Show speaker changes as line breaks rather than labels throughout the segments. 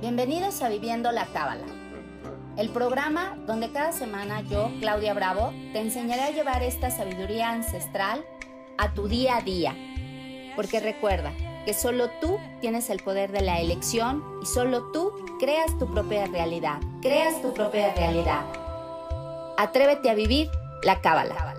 Bienvenidos a Viviendo la Cábala, el programa donde cada semana yo, Claudia Bravo, te enseñaré a llevar esta sabiduría ancestral a tu día a día. Porque recuerda que solo tú tienes el poder de la elección y solo tú creas tu propia realidad. Creas tu propia realidad. Atrévete a vivir la Cábala.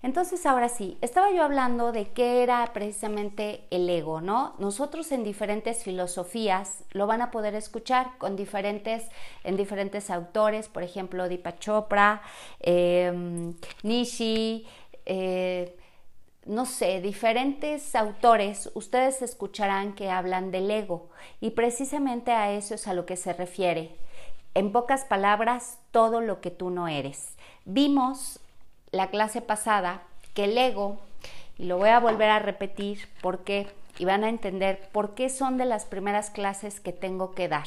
Entonces ahora sí, estaba yo hablando de qué era precisamente el ego, ¿no? Nosotros en diferentes filosofías lo van a poder escuchar con diferentes, en diferentes autores, por ejemplo, Deepak Chopra, em, Nishi, eh, no sé, diferentes autores, ustedes escucharán que hablan del ego y precisamente a eso es a lo que se refiere. En pocas palabras, todo lo que tú no eres. Vimos la clase pasada que el ego, y lo voy a volver a repetir porque, y van a entender por qué son de las primeras clases que tengo que dar.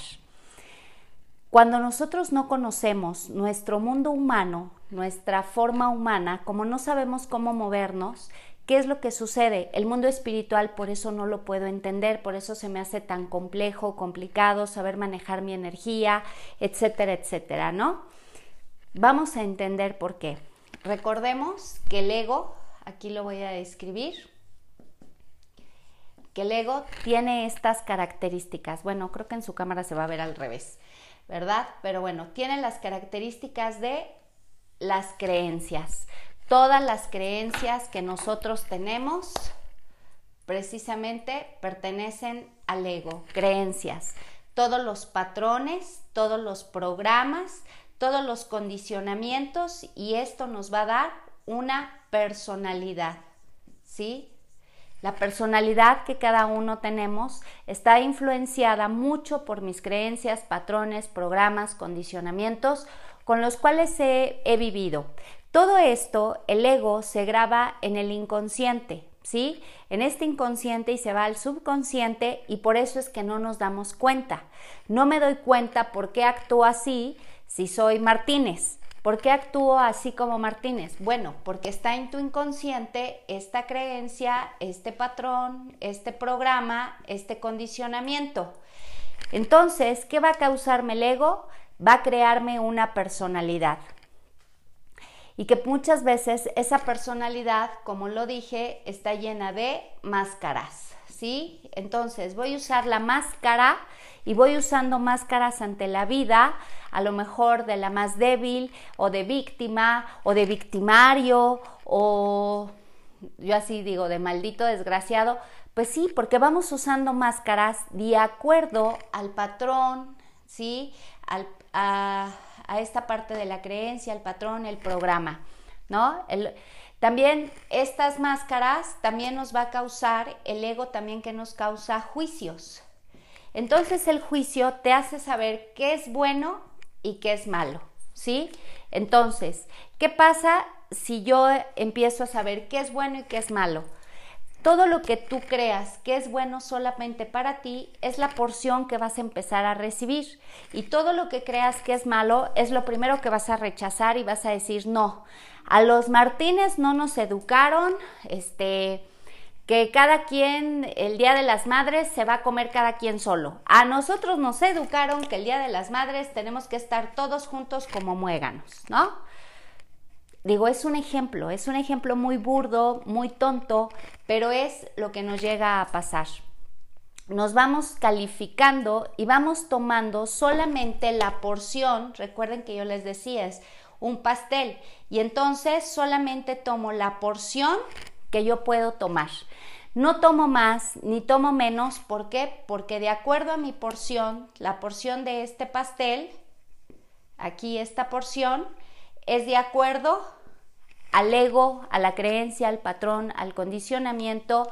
Cuando nosotros no conocemos nuestro mundo humano, nuestra forma humana, como no sabemos cómo movernos, ¿qué es lo que sucede? El mundo espiritual por eso no lo puedo entender, por eso se me hace tan complejo, complicado saber manejar mi energía, etcétera, etcétera, ¿no? Vamos a entender por qué. Recordemos que el ego, aquí lo voy a escribir, que el ego tiene estas características. Bueno, creo que en su cámara se va a ver al revés, ¿verdad? Pero bueno, tiene las características de las creencias. Todas las creencias que nosotros tenemos precisamente pertenecen al ego, creencias. Todos los patrones, todos los programas, todos los condicionamientos y esto nos va a dar una personalidad, ¿sí? La personalidad que cada uno tenemos está influenciada mucho por mis creencias, patrones, programas, condicionamientos con los cuales he, he vivido. Todo esto, el ego se graba en el inconsciente, ¿sí? En este inconsciente y se va al subconsciente y por eso es que no nos damos cuenta. No me doy cuenta por qué actúo así si soy Martínez. ¿Por qué actúo así como Martínez? Bueno, porque está en tu inconsciente esta creencia, este patrón, este programa, este condicionamiento. Entonces, ¿qué va a causarme el ego? Va a crearme una personalidad. Y que muchas veces esa personalidad, como lo dije, está llena de máscaras. ¿Sí? Entonces voy a usar la máscara y voy usando máscaras ante la vida, a lo mejor de la más débil o de víctima o de victimario o yo así digo, de maldito desgraciado, pues sí, porque vamos usando máscaras de acuerdo al patrón, ¿sí? a, esta parte de la creencia, el patrón, el programa, ¿no? también estas máscaras también nos va a causar, el ego también que nos causa juicios, entonces el juicio te hace saber qué es bueno y qué es malo, ¿sí? Entonces, ¿qué pasa si yo empiezo a saber qué es bueno y qué es malo? Todo lo que tú creas que es bueno solamente para ti es la porción que vas a empezar a recibir. Y todo lo que creas que es malo es lo primero que vas a rechazar y vas a decir, no, a los Martínez no nos educaron, este, que cada quien el Día de las Madres se va a comer cada quien solo. A nosotros nos educaron que el Día de las Madres tenemos que estar todos juntos como muéganos, ¿no? Digo, es un ejemplo, es un ejemplo muy burdo, muy tonto, pero es lo que nos llega a pasar. Nos vamos calificando y vamos tomando solamente la porción, recuerden que yo les decía, es un pastel, y entonces solamente tomo la porción que yo puedo tomar. No tomo más ni tomo menos, ¿por qué? Porque de acuerdo a mi porción, la porción de este pastel, aquí esta porción, es de acuerdo al ego, a la creencia, al patrón, al condicionamiento,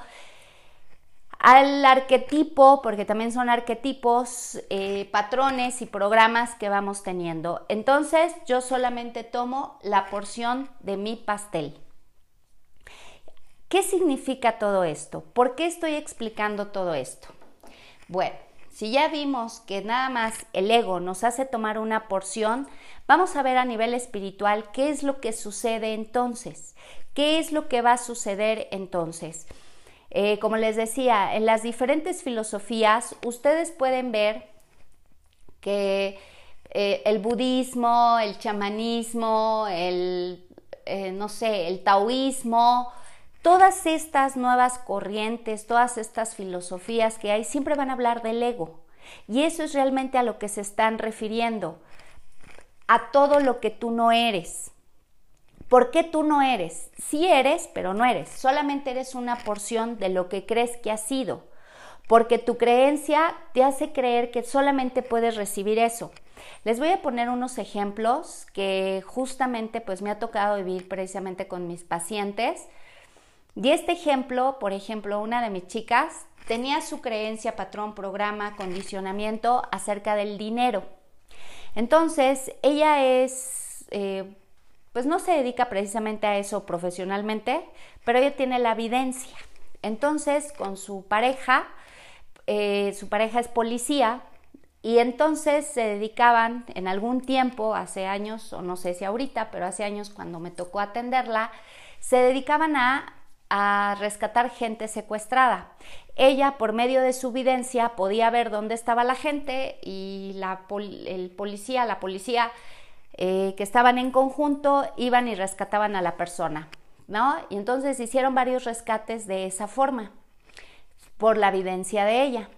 al arquetipo, porque también son arquetipos, eh, patrones y programas que vamos teniendo. Entonces yo solamente tomo la porción de mi pastel. ¿Qué significa todo esto? ¿Por qué estoy explicando todo esto? Bueno, si ya vimos que nada más el ego nos hace tomar una porción, vamos a ver a nivel espiritual qué es lo que sucede entonces, qué es lo que va a suceder entonces. Eh, como les decía, en las diferentes filosofías ustedes pueden ver que eh, el budismo, el chamanismo, el, eh, no sé, el taoísmo, todas estas nuevas corrientes, todas estas filosofías que hay, siempre van a hablar del ego. Y eso es realmente a lo que se están refiriendo, a todo lo que tú no eres. ¿Por qué tú no eres? Sí eres, pero no eres. Solamente eres una porción de lo que crees que has sido. Porque tu creencia te hace creer que solamente puedes recibir eso. Les voy a poner unos ejemplos que justamente pues me ha tocado vivir precisamente con mis pacientes y este ejemplo, por ejemplo, una de mis chicas tenía su creencia, patrón, programa, condicionamiento acerca del dinero. Entonces, ella es, eh, pues no se dedica precisamente a eso profesionalmente, pero ella tiene la evidencia. Entonces, con su pareja, eh, su pareja es policía, y entonces se dedicaban en algún tiempo, hace años, o no sé si ahorita, pero hace años cuando me tocó atenderla, se dedicaban a a rescatar gente secuestrada. Ella, por medio de su videncia, podía ver dónde estaba la gente y la el policía, la policía eh, que estaban en conjunto, iban y rescataban a la persona, ¿no? Y entonces hicieron varios rescates de esa forma, por la evidencia de ella.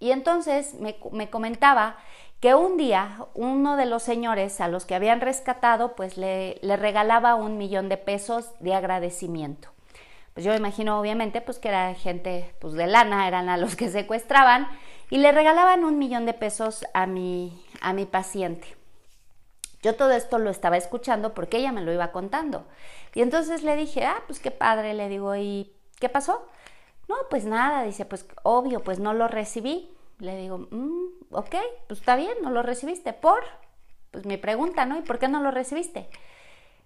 Y entonces me, comentaba que un día uno de los señores a los que habían rescatado, pues le, le regalaba un millón de pesos de agradecimiento pues yo imagino obviamente pues que era gente pues de lana, eran a los que secuestraban y le regalaban un millón de pesos a mi, a mi paciente. Yo todo esto lo estaba escuchando porque ella me lo iba contando. Y entonces le dije, ah, pues qué padre, le digo, ¿y qué pasó? No, pues nada, dice, pues obvio, pues no lo recibí. Le digo, mm, ok, pues está bien, no lo recibiste. ¿Por? Pues mi pregunta, ¿no? ¿Y por qué no lo recibiste?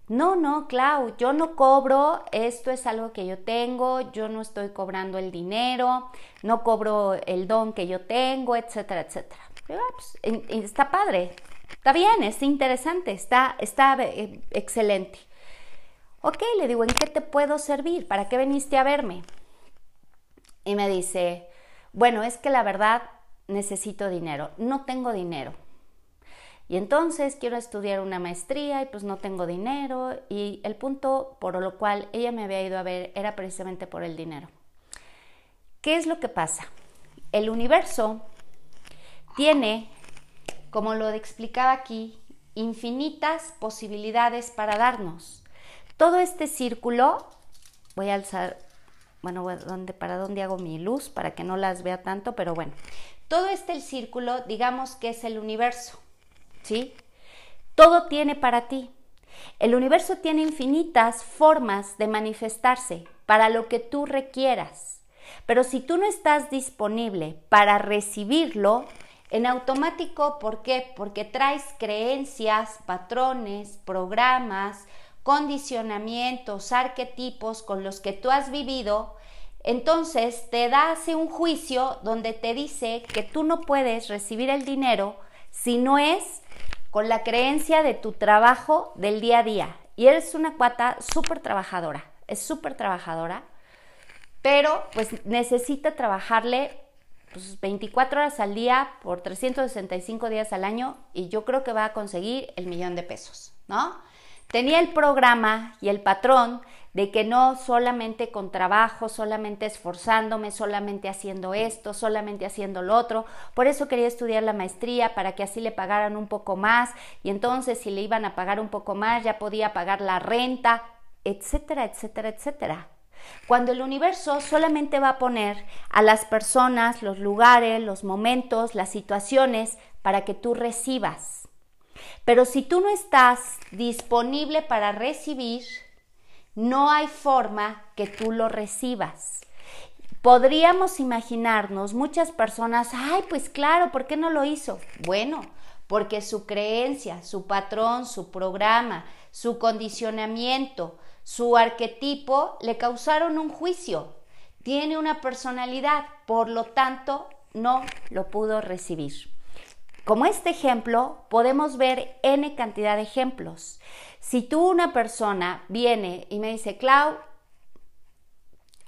No, no, Clau, yo no cobro, esto es algo que yo tengo, yo no estoy cobrando el dinero, no cobro el don que yo tengo, etcétera, etcétera. Ah, pues, está padre, está bien, es interesante, está, está eh, excelente. Ok, le digo, ¿en qué te puedo servir? ¿Para qué viniste a verme? Y me dice, bueno, es que la verdad necesito dinero, no tengo dinero. Y entonces quiero estudiar una maestría y pues no tengo dinero y el punto por lo cual ella me había ido a ver era precisamente por el dinero. ¿Qué es lo que pasa? El universo tiene, como lo explicaba aquí, infinitas posibilidades para darnos. Todo este círculo, voy a alzar, bueno, ¿para dónde hago mi luz? Para que no las vea tanto, pero bueno, todo este círculo, digamos que es el universo. ¿Sí? Todo tiene para ti. El universo tiene infinitas formas de manifestarse para lo que tú requieras. Pero si tú no estás disponible para recibirlo, en automático, ¿por qué? Porque traes creencias, patrones, programas, condicionamientos, arquetipos con los que tú has vivido, entonces te da un juicio donde te dice que tú no puedes recibir el dinero si no es con la creencia de tu trabajo del día a día. Y eres una cuata súper trabajadora, es súper trabajadora, pero pues necesita trabajarle pues, 24 horas al día por 365 días al año y yo creo que va a conseguir el millón de pesos, ¿no? Tenía el programa y el patrón de que no solamente con trabajo, solamente esforzándome, solamente haciendo esto, solamente haciendo lo otro. Por eso quería estudiar la maestría para que así le pagaran un poco más y entonces si le iban a pagar un poco más ya podía pagar la renta, etcétera, etcétera, etcétera. Cuando el universo solamente va a poner a las personas, los lugares, los momentos, las situaciones para que tú recibas. Pero si tú no estás disponible para recibir, no hay forma que tú lo recibas. Podríamos imaginarnos muchas personas, ay, pues claro, ¿por qué no lo hizo? Bueno, porque su creencia, su patrón, su programa, su condicionamiento, su arquetipo le causaron un juicio. Tiene una personalidad, por lo tanto, no lo pudo recibir. Como este ejemplo, podemos ver n cantidad de ejemplos. Si tú una persona viene y me dice, Clau,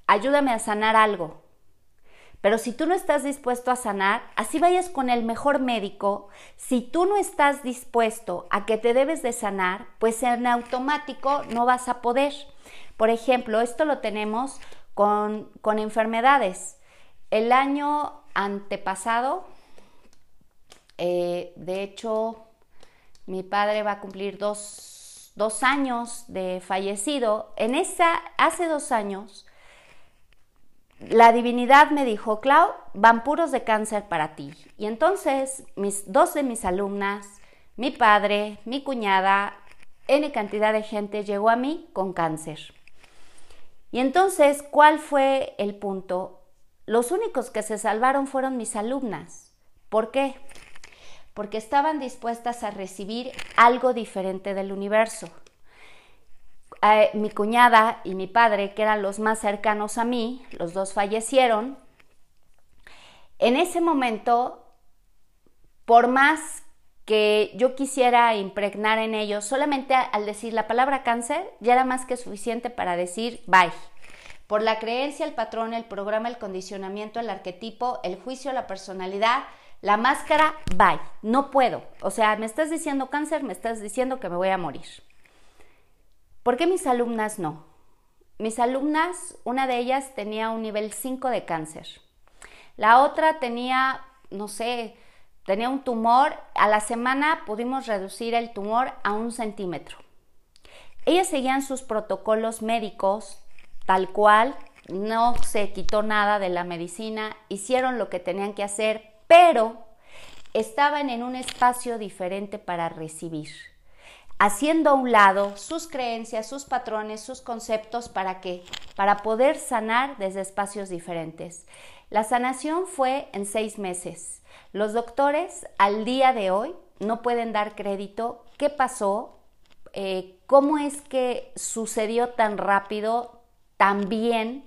ayúdame a sanar algo, pero si tú no estás dispuesto a sanar, así vayas con el mejor médico, si tú no estás dispuesto a que te debes de sanar, pues en automático no vas a poder. Por ejemplo, esto lo tenemos con, con enfermedades. El año antepasado, eh, de hecho, mi padre va a cumplir dos, dos años de fallecido. En esa, hace dos años, la divinidad me dijo, Clau, van puros de cáncer para ti. Y entonces mis, dos de mis alumnas, mi padre, mi cuñada, N cantidad de gente llegó a mí con cáncer. Y entonces, ¿cuál fue el punto? Los únicos que se salvaron fueron mis alumnas. ¿Por qué? Porque estaban dispuestas a recibir algo diferente del universo. Eh, mi cuñada y mi padre, que eran los más cercanos a mí, los dos fallecieron. En ese momento, por más que yo quisiera impregnar en ellos, solamente al decir la palabra cáncer ya era más que suficiente para decir bye. Por la creencia, el patrón, el programa, el condicionamiento, el arquetipo, el juicio, la personalidad, la máscara, bye. No puedo. O sea, me estás diciendo cáncer, me estás diciendo que me voy a morir. ¿Por qué mis alumnas no? Mis alumnas, una de ellas tenía un nivel 5 de cáncer. La otra tenía, no sé, tenía un tumor. A la semana pudimos reducir el tumor a un centímetro. Ellas seguían sus protocolos médicos tal cual, no se quitó nada de la medicina, hicieron lo que tenían que hacer, pero estaban en un espacio diferente para recibir haciendo a un lado sus creencias, sus patrones, sus conceptos, ¿para qué? Para poder sanar desde espacios diferentes. La sanación fue en seis meses. Los doctores al día de hoy no pueden dar crédito qué pasó, eh, cómo es que sucedió tan rápido, tan bien,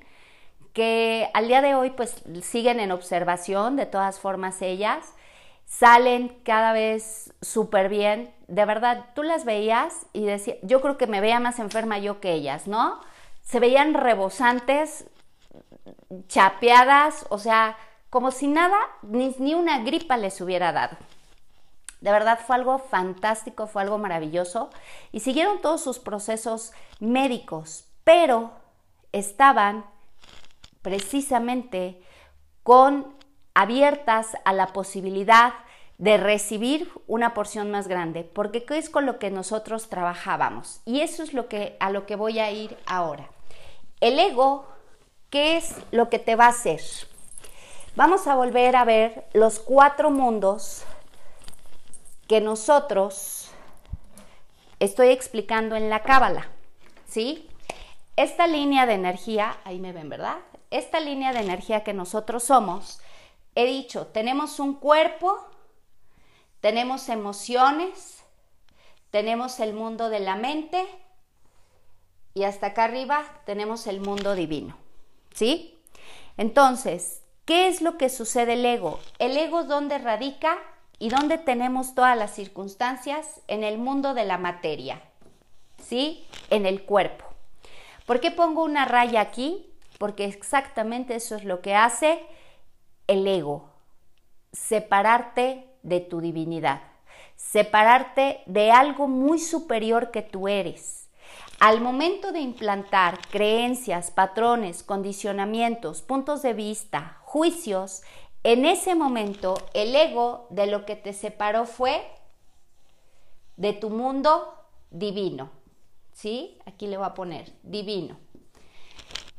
que al día de hoy pues siguen en observación, de todas formas ellas, salen cada vez súper bien. De verdad, tú las veías y decía, yo creo que me veía más enferma yo que ellas, ¿no? Se veían rebosantes, chapeadas, o sea, como si nada, ni, ni una gripa les hubiera dado. De verdad fue algo fantástico, fue algo maravilloso y siguieron todos sus procesos médicos, pero estaban precisamente con abiertas a la posibilidad de recibir una porción más grande, porque es con lo que nosotros trabajábamos. Y eso es lo que a lo que voy a ir ahora. El ego, ¿qué es lo que te va a hacer? Vamos a volver a ver los cuatro mundos que nosotros estoy explicando en la cábala, ¿sí? Esta línea de energía, ahí me ven, ¿verdad? Esta línea de energía que nosotros somos he dicho, tenemos un cuerpo, tenemos emociones, tenemos el mundo de la mente y hasta acá arriba tenemos el mundo divino. ¿Sí? Entonces, ¿qué es lo que sucede el ego? El ego es donde radica y donde tenemos todas las circunstancias en el mundo de la materia. ¿Sí? En el cuerpo. ¿Por qué pongo una raya aquí? Porque exactamente eso es lo que hace el ego, separarte de tu divinidad, separarte de algo muy superior que tú eres. Al momento de implantar creencias, patrones, condicionamientos, puntos de vista, juicios, en ese momento el ego de lo que te separó fue de tu mundo divino. ¿Sí? Aquí le voy a poner divino.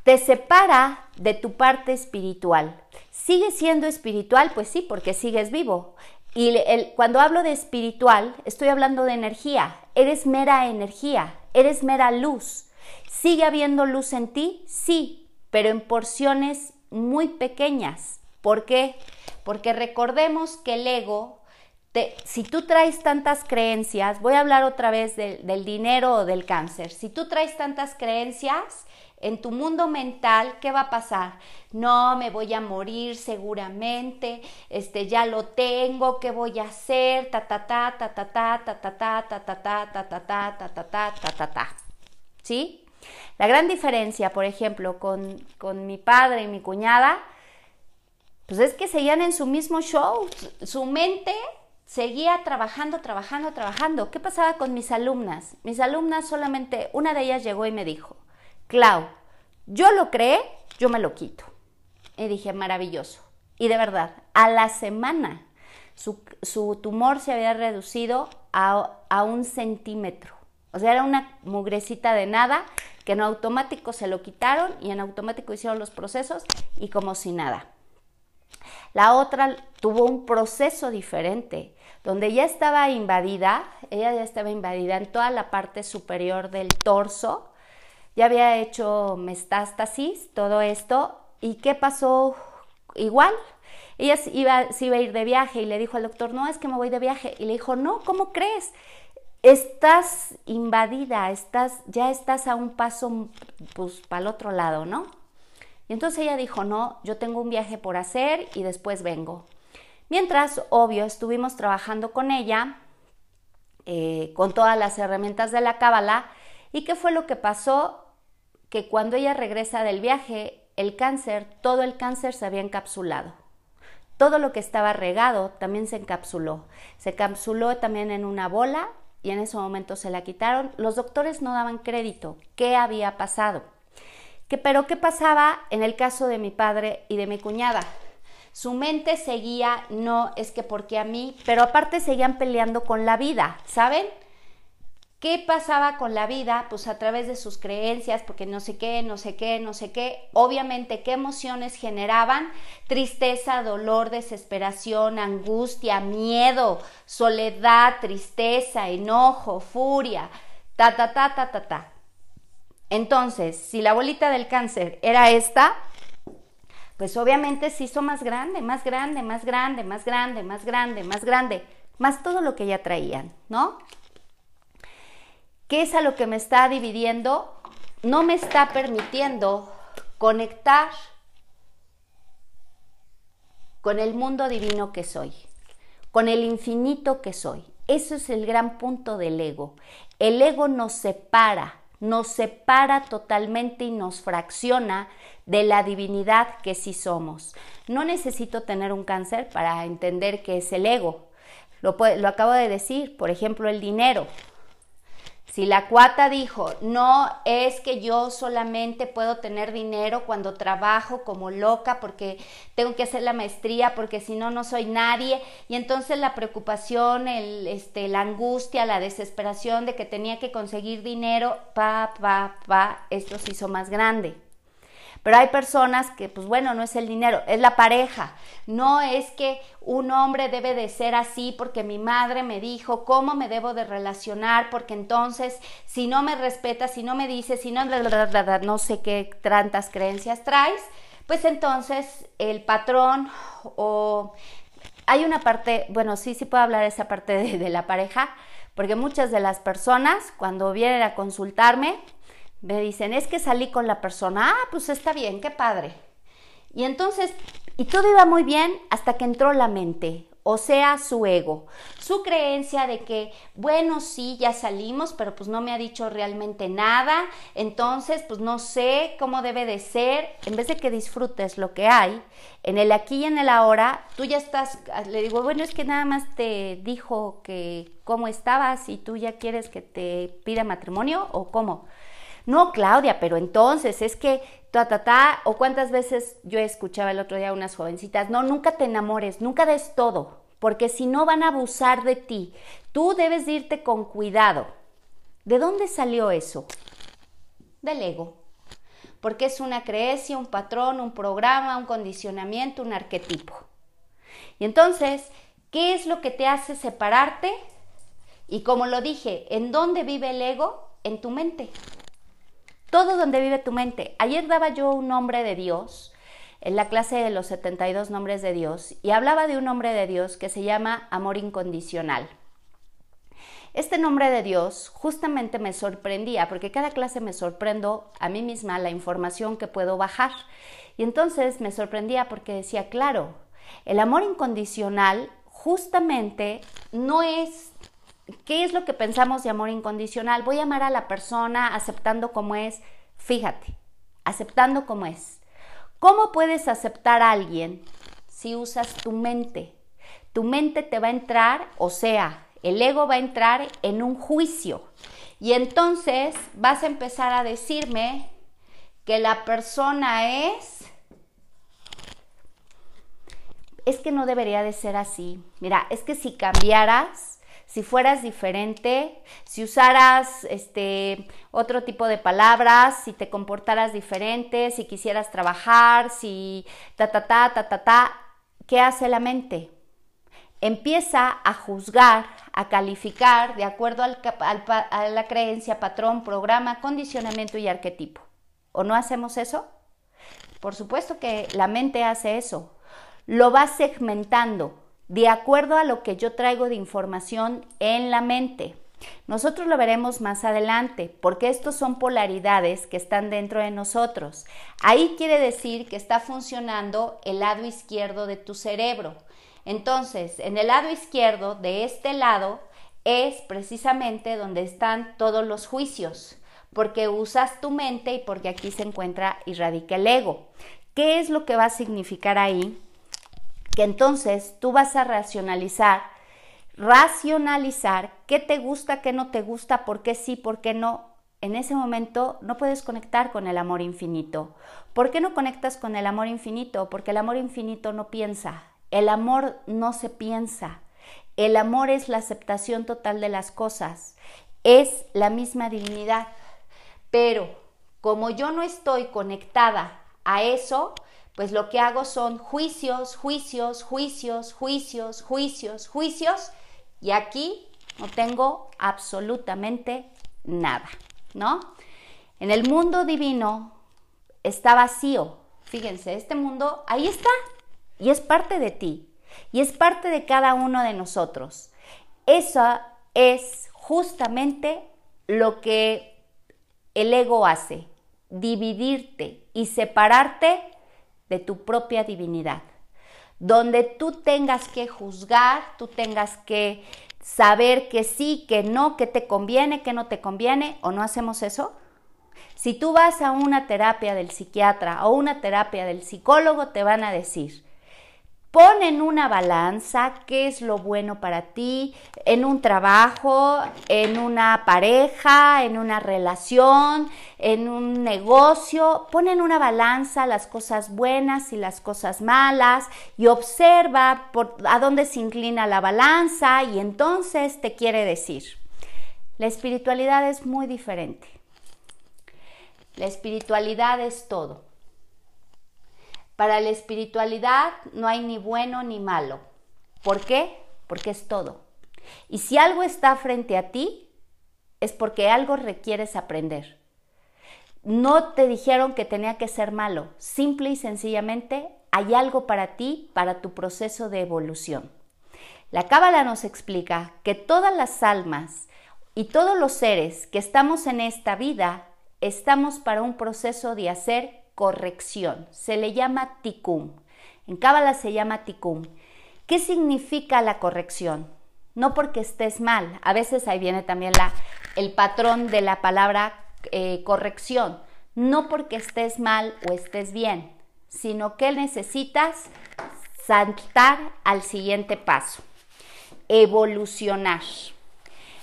Te separa de tu parte espiritual. ¿Sigue siendo espiritual? Pues sí, porque sigues vivo. Y cuando hablo de espiritual, estoy hablando de energía. Eres mera energía, eres mera luz. ¿Sigue habiendo luz en ti? Sí, pero en porciones muy pequeñas. ¿Por qué? Porque recordemos que el ego, si tú traes tantas creencias, voy a hablar otra vez del dinero o del cáncer, si tú traes tantas creencias, en tu mundo mental, ¿qué va a pasar? No, me voy a morir seguramente, este, ya lo tengo, ¿qué voy a hacer? Ta ta ta ta ta ta ta ta ta ta ta ta ta ta ta ta ta ta ta ta ¿Sí? La gran diferencia, por ejemplo, con, con mi padre y mi cuñada, pues es que seguían en su mismo show. Su mente seguía trabajando, trabajando, trabajando. ¿Qué pasaba con mis alumnas? Mis alumnas solamente, una de ellas llegó y me dijo, Clau, yo lo creé, yo me lo quito. Y dije, maravilloso. Y de verdad, a la semana su, tumor se había reducido a, a un centímetro. O sea, era una mugrecita de nada que en automático se lo quitaron y en automático hicieron los procesos y como si nada. La otra tuvo un proceso diferente, donde ya estaba invadida, ella ya estaba invadida en toda la parte superior del torso, ya había hecho metástasis, todo esto, ¿y qué pasó? Igual, ella iba, se iba a ir de viaje y le dijo al doctor, no, es que me voy de viaje, y le dijo, no, ¿cómo crees? Estás invadida, estás, ya estás a un paso, pues, para el otro lado, ¿no? Y entonces ella dijo, no, yo tengo un viaje por hacer y después vengo. Mientras, obvio, estuvimos trabajando con ella, eh, con todas las herramientas de la cábala, ¿y qué fue lo que pasó? Que cuando ella regresa del viaje, el cáncer, todo el cáncer se había encapsulado. Todo lo que estaba regado también se encapsuló. Se encapsuló también en una bola y en ese momento se la quitaron. Los doctores no daban crédito. ¿Qué había pasado? pero ¿qué pasaba en el caso de mi padre y de mi cuñada? Su mente seguía, no es que porque a mí, pero aparte seguían peleando con la vida, ¿saben? ¿Qué pasaba con la vida? Pues a través de sus creencias, porque no sé qué, no sé qué, no sé qué. Obviamente, ¿qué emociones generaban? Tristeza, dolor, desesperación, angustia, miedo, soledad, tristeza, enojo, furia, ta, ta, ta, ta, ta, ta. Entonces, si la bolita del cáncer era esta, pues obviamente se hizo más grande, más grande, más grande, más grande, más grande, más grande, más todo lo que ya traían, ¿no? ¿Qué es a lo que me está dividiendo? No me está permitiendo conectar con el mundo divino que soy, con el infinito que soy. Eso es el gran punto del ego. El ego nos separa nos separa totalmente y nos fracciona de la divinidad que sí somos. No necesito tener un cáncer para entender que es el ego. Lo acabo de decir, por ejemplo, el dinero. Si la cuata dijo, no es que yo solamente puedo tener dinero cuando trabajo como loca porque tengo que hacer la maestría porque si no no soy nadie y entonces la preocupación, el, este, la angustia, la desesperación de que tenía que conseguir dinero, pa, pa, pa, esto se hizo más grande. Pero hay personas que, pues bueno, no es el dinero, es la pareja. No es que un hombre debe de ser así porque mi madre me dijo cómo me debo de relacionar, porque entonces si no me respeta, si no me dice, si no, no sé qué tantas creencias traes, pues entonces el patrón o hay una parte, bueno, sí, sí puedo hablar de esa parte de, de la pareja, porque muchas de las personas cuando vienen a consultarme, me dicen, es que salí con la persona, ah, pues está bien, qué padre. Y entonces, y todo iba muy bien hasta que entró la mente, o sea, su ego, su creencia de que, bueno, sí, ya salimos, pero pues no me ha dicho realmente nada, entonces, pues no sé cómo debe de ser, en vez de que disfrutes lo que hay, en el aquí y en el ahora, tú ya estás, le digo, bueno, es que nada más te dijo que cómo estabas y tú ya quieres que te pida matrimonio o cómo. No, Claudia, pero entonces es que ta, ta, ta, o cuántas veces yo escuchaba el otro día a unas jovencitas, no, nunca te enamores, nunca des todo, porque si no van a abusar de ti. Tú debes irte con cuidado. ¿De dónde salió eso? Del ego. Porque es una creencia, un patrón, un programa, un condicionamiento, un arquetipo. Y entonces, ¿qué es lo que te hace separarte? Y como lo dije, ¿en dónde vive el ego? En tu mente todo donde vive tu mente. Ayer daba yo un nombre de Dios en la clase de los 72 nombres de Dios y hablaba de un nombre de Dios que se llama amor incondicional. Este nombre de Dios justamente me sorprendía, porque cada clase me sorprendo a mí misma la información que puedo bajar. Y entonces me sorprendía porque decía, claro, el amor incondicional justamente no es ¿Qué es lo que pensamos de amor incondicional? Voy a amar a la persona aceptando como es. Fíjate, aceptando como es. ¿Cómo puedes aceptar a alguien si usas tu mente? Tu mente te va a entrar, o sea, el ego va a entrar en un juicio. Y entonces vas a empezar a decirme que la persona es... Es que no debería de ser así. Mira, es que si cambiaras, si fueras diferente, si usaras este otro tipo de palabras, si te comportaras diferente, si quisieras trabajar, si ta ta ta ta ta ta, ¿qué hace la mente? Empieza a juzgar, a calificar de acuerdo al, a la creencia, patrón, programa, condicionamiento y arquetipo. ¿O no hacemos eso? Por supuesto que la mente hace eso. Lo va segmentando de acuerdo a lo que yo traigo de información en la mente. Nosotros lo veremos más adelante, porque estos son polaridades que están dentro de nosotros. Ahí quiere decir que está funcionando el lado izquierdo de tu cerebro. Entonces, en el lado izquierdo, de este lado, es precisamente donde están todos los juicios, porque usas tu mente y porque aquí se encuentra y radica el ego. ¿Qué es lo que va a significar ahí? Que entonces tú vas a racionalizar, racionalizar qué te gusta, qué no te gusta, por qué sí, por qué no. En ese momento no puedes conectar con el amor infinito. ¿Por qué no conectas con el amor infinito? Porque el amor infinito no piensa. El amor no se piensa. El amor es la aceptación total de las cosas. Es la misma divinidad. Pero como yo no estoy conectada a eso, pues lo que hago son juicios, juicios, juicios, juicios, juicios, juicios, y aquí no tengo absolutamente nada, ¿no? En el mundo divino está vacío. Fíjense, este mundo ahí está y es parte de ti y es parte de cada uno de nosotros. Eso es justamente lo que el ego hace, dividirte y separarte de tu propia divinidad, donde tú tengas que juzgar, tú tengas que saber que sí, que no, que te conviene, que no te conviene, o no hacemos eso. Si tú vas a una terapia del psiquiatra o una terapia del psicólogo, te van a decir, Pon en una balanza qué es lo bueno para ti en un trabajo, en una pareja, en una relación, en un negocio. Pon en una balanza las cosas buenas y las cosas malas y observa a dónde se inclina la balanza y entonces te quiere decir. La espiritualidad es muy diferente. La espiritualidad es todo. Para la espiritualidad no hay ni bueno ni malo. ¿Por qué? Porque es todo. Y si algo está frente a ti, es porque algo requieres aprender. No te dijeron que tenía que ser malo. Simple y sencillamente hay algo para ti, para tu proceso de evolución. La Cábala nos explica que todas las almas y todos los seres que estamos en esta vida estamos para un proceso de hacer corrección. Se le llama tikkun. En Cábala se llama tikkun. ¿Qué significa la corrección? No porque estés mal. A veces ahí viene también la, el patrón de la palabra eh, corrección. No porque estés mal o estés bien, sino que necesitas saltar al siguiente paso. Evolucionar.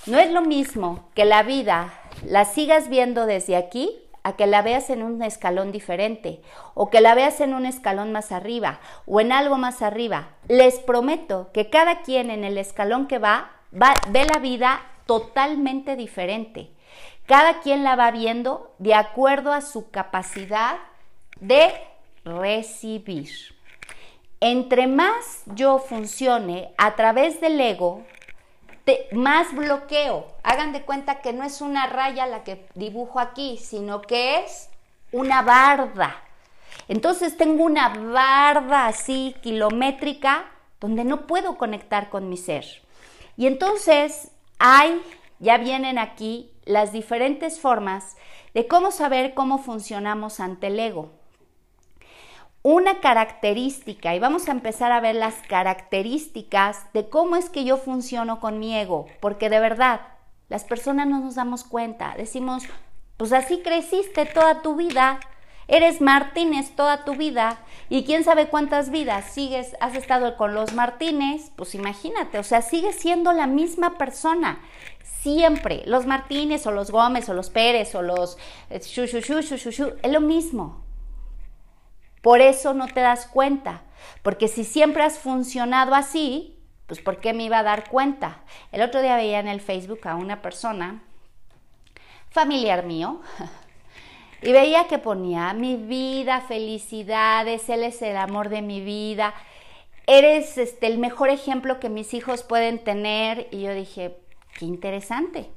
No es lo mismo que la vida la sigas viendo desde aquí a que la veas en un escalón diferente o que la veas en un escalón más arriba o en algo más arriba. Les prometo que cada quien en el escalón que va, va ve la vida totalmente diferente. Cada quien la va viendo de acuerdo a su capacidad de recibir. Entre más yo funcione a través del ego, más bloqueo. Hagan de cuenta que no es una raya la que dibujo aquí, sino que es una barda. Entonces tengo una barda así kilométrica donde no puedo conectar con mi ser. Y entonces hay ya vienen aquí las diferentes formas de cómo saber cómo funcionamos ante el ego. Una característica, y vamos a empezar a ver las características de cómo es que yo funciono con mi ego, porque de verdad, las personas no nos damos cuenta, decimos, pues así creciste toda tu vida, eres Martínez toda tu vida y quién sabe cuántas vidas sigues, has estado con los Martínez, pues imagínate, o sea, sigues siendo la misma persona. Siempre, los Martínez o los Gómez o los Pérez o los eh, es lo mismo. Por eso no te das cuenta, porque si siempre has funcionado así, pues ¿por qué me iba a dar cuenta? El otro día veía en el Facebook a una persona, familiar mío, y veía que ponía mi vida, felicidades, él es el amor de mi vida, eres este, el mejor ejemplo que mis hijos pueden tener. Y yo dije, qué interesante.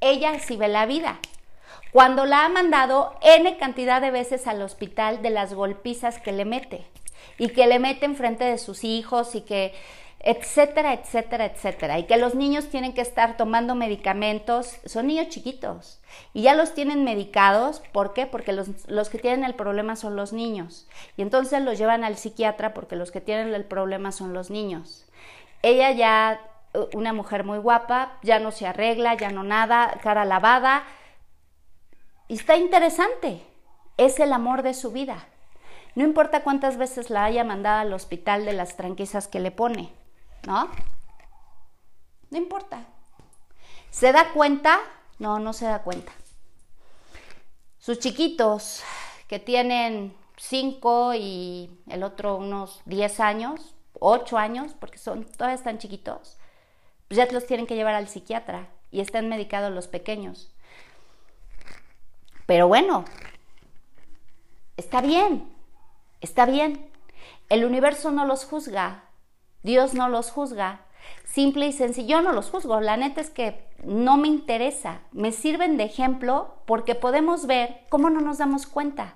Ella sí ve la vida. Cuando la ha mandado N cantidad de veces al hospital de las golpizas que le mete y que le mete enfrente de sus hijos y que etcétera, etcétera, etcétera. Y que los niños tienen que estar tomando medicamentos, son niños chiquitos y ya los tienen medicados, ¿por qué? Porque los, los, que tienen el problema son los niños. Y entonces los llevan al psiquiatra porque los que tienen el problema son los niños. Ella ya, una mujer muy guapa, ya no se arregla, ya no nada, cara lavada. Y está interesante, es el amor de su vida. No importa cuántas veces la haya mandado al hospital de las tranquisas que le pone ¿no? No importa. ¿Se da cuenta? No, no se da cuenta. Sus chiquitos que tienen 5 y el otro unos 10 años, 8 años, porque son todavía están chiquitos, pues ya los tienen que llevar al psiquiatra y están medicados los pequeños. Pero bueno, está bien, está bien. El universo no los juzga, Dios no los juzga. Simple y sencillo, yo no los juzgo. La neta es que no me interesa. Me sirven de ejemplo porque podemos ver cómo no nos damos cuenta.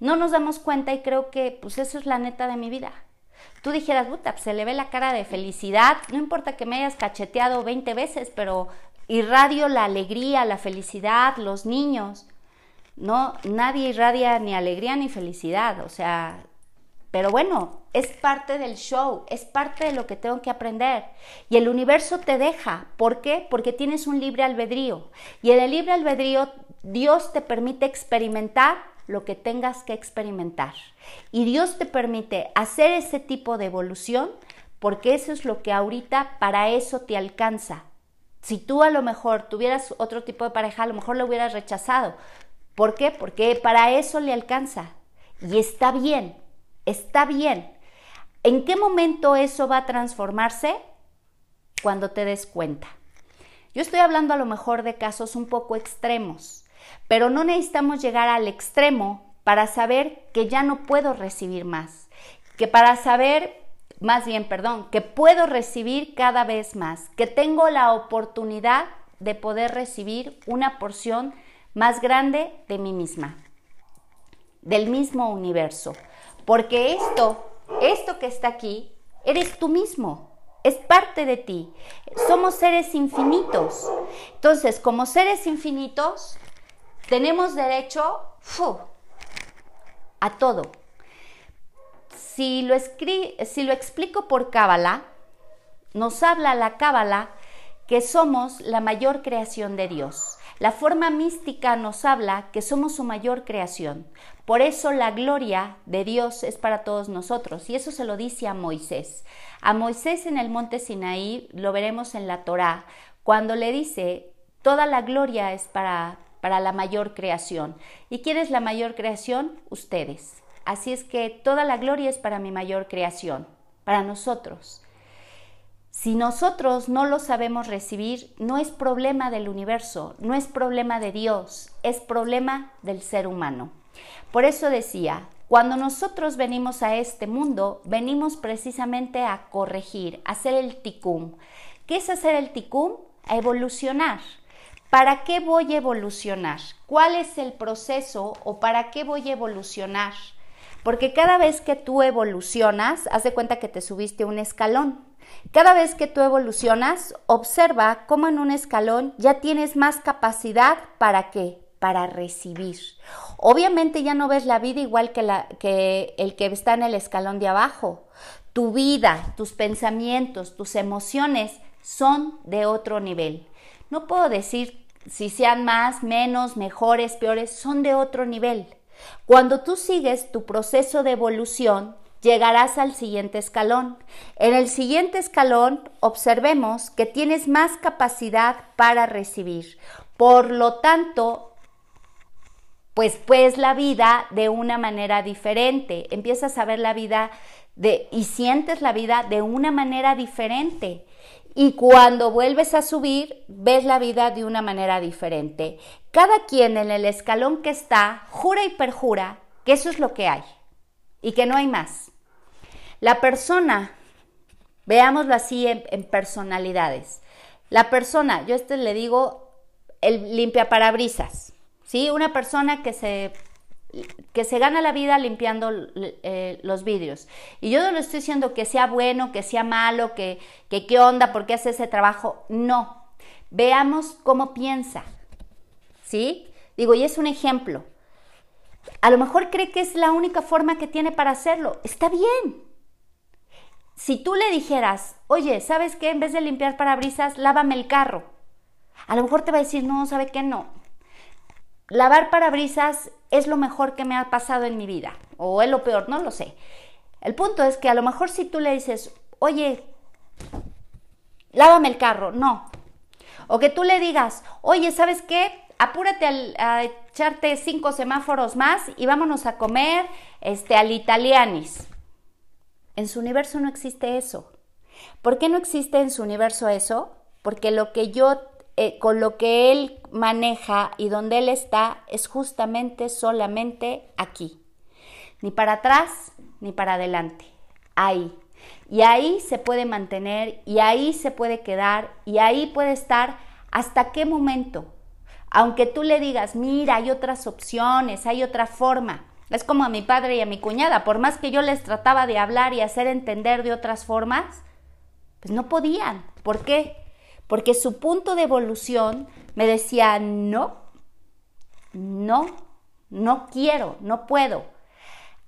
No nos damos cuenta y creo que pues eso es la neta de mi vida. Tú dijeras, puta, pues, se le ve la cara de felicidad, no importa que me hayas cacheteado 20 veces, pero irradio la alegría, la felicidad, los niños. No, nadie irradia ni alegría ni felicidad, o sea, pero bueno, es parte del show, es parte de lo que tengo que aprender. Y el universo te deja. ¿Por qué? Porque tienes un libre albedrío. Y en el libre albedrío Dios te permite experimentar lo que tengas que experimentar. Y Dios te permite hacer ese tipo de evolución porque eso es lo que ahorita para eso te alcanza. Si tú a lo mejor tuvieras otro tipo de pareja, a lo mejor lo hubieras rechazado. ¿Por qué? Porque para eso le alcanza. Y está bien, está bien. ¿En qué momento eso va a transformarse? Cuando te des cuenta. Yo estoy hablando a lo mejor de casos un poco extremos, pero no necesitamos llegar al extremo para saber que ya no puedo recibir más, que para saber, más bien, perdón, que puedo recibir cada vez más, que tengo la oportunidad de poder recibir una porción más grande de mí misma, del mismo universo. Porque esto, esto que está aquí, eres tú mismo, es parte de ti. Somos seres infinitos. Entonces, como seres infinitos, tenemos derecho a todo. Si lo, si lo explico por Cábala, nos habla la Cábala que somos la mayor creación de Dios. La forma mística nos habla que somos su mayor creación. Por eso la gloria de Dios es para todos nosotros. Y eso se lo dice a Moisés. A Moisés en el monte Sinaí lo veremos en la Torá, cuando le dice, toda la gloria es para, para la mayor creación. ¿Y quién es la mayor creación? Ustedes. Así es que toda la gloria es para mi mayor creación, para nosotros. Si nosotros no lo sabemos recibir, no es problema del universo, no es problema de Dios, es problema del ser humano. Por eso decía, cuando nosotros venimos a este mundo, venimos precisamente a corregir, a hacer el ticum. ¿Qué es hacer el ticum? A evolucionar. ¿Para qué voy a evolucionar? ¿Cuál es el proceso o para qué voy a evolucionar? Porque cada vez que tú evolucionas, haz de cuenta que te subiste un escalón. Cada vez que tú evolucionas, observa cómo en un escalón ya tienes más capacidad para qué? Para recibir. Obviamente ya no ves la vida igual que, la, que el que está en el escalón de abajo. Tu vida, tus pensamientos, tus emociones son de otro nivel. No puedo decir si sean más, menos, mejores, peores, son de otro nivel. Cuando tú sigues tu proceso de evolución, llegarás al siguiente escalón. En el siguiente escalón observemos que tienes más capacidad para recibir. Por lo tanto, pues pues la vida de una manera diferente. Empiezas a ver la vida de y sientes la vida de una manera diferente. Y cuando vuelves a subir, ves la vida de una manera diferente. Cada quien en el escalón que está jura y perjura que eso es lo que hay y que no hay más. La persona, veámoslo así en, personalidades. La persona, yo este le digo el limpia parabrisas, ¿sí? Una persona que se que se gana la vida limpiando eh, los vidrios. Y yo no le estoy diciendo que sea bueno, que sea malo, que, que qué onda, por qué hace ese trabajo. No. Veamos cómo piensa. ¿Sí? Digo, y es un ejemplo. A lo mejor cree que es la única forma que tiene para hacerlo. Está bien si tú le dijeras, oye, ¿sabes qué? En vez de limpiar parabrisas, lávame el carro. A lo mejor te va a decir, no, ¿sabe qué? No. Lavar parabrisas es lo mejor que me ha pasado en mi vida. O es lo peor, no lo sé. El punto es que a lo mejor si tú le dices, oye, lávame el carro, no. O que tú le digas, oye, ¿sabes qué? Apúrate a, echarte cinco semáforos más y vámonos a comer este, al italianis. En su universo no existe eso. ¿Por qué no existe en su universo eso? Porque lo que yo, eh, con lo que él maneja y donde él está es justamente solamente aquí. Ni para atrás ni para adelante. Ahí. Y ahí se puede mantener y ahí se puede quedar y ahí puede estar hasta qué momento. Aunque tú le digas, mira, hay otras opciones, hay otra forma. Es como a mi padre y a mi cuñada, por más que yo les trataba de hablar y hacer entender de otras formas, pues no podían. ¿Por qué? Porque su punto de evolución me decía, no, no, no quiero, no puedo.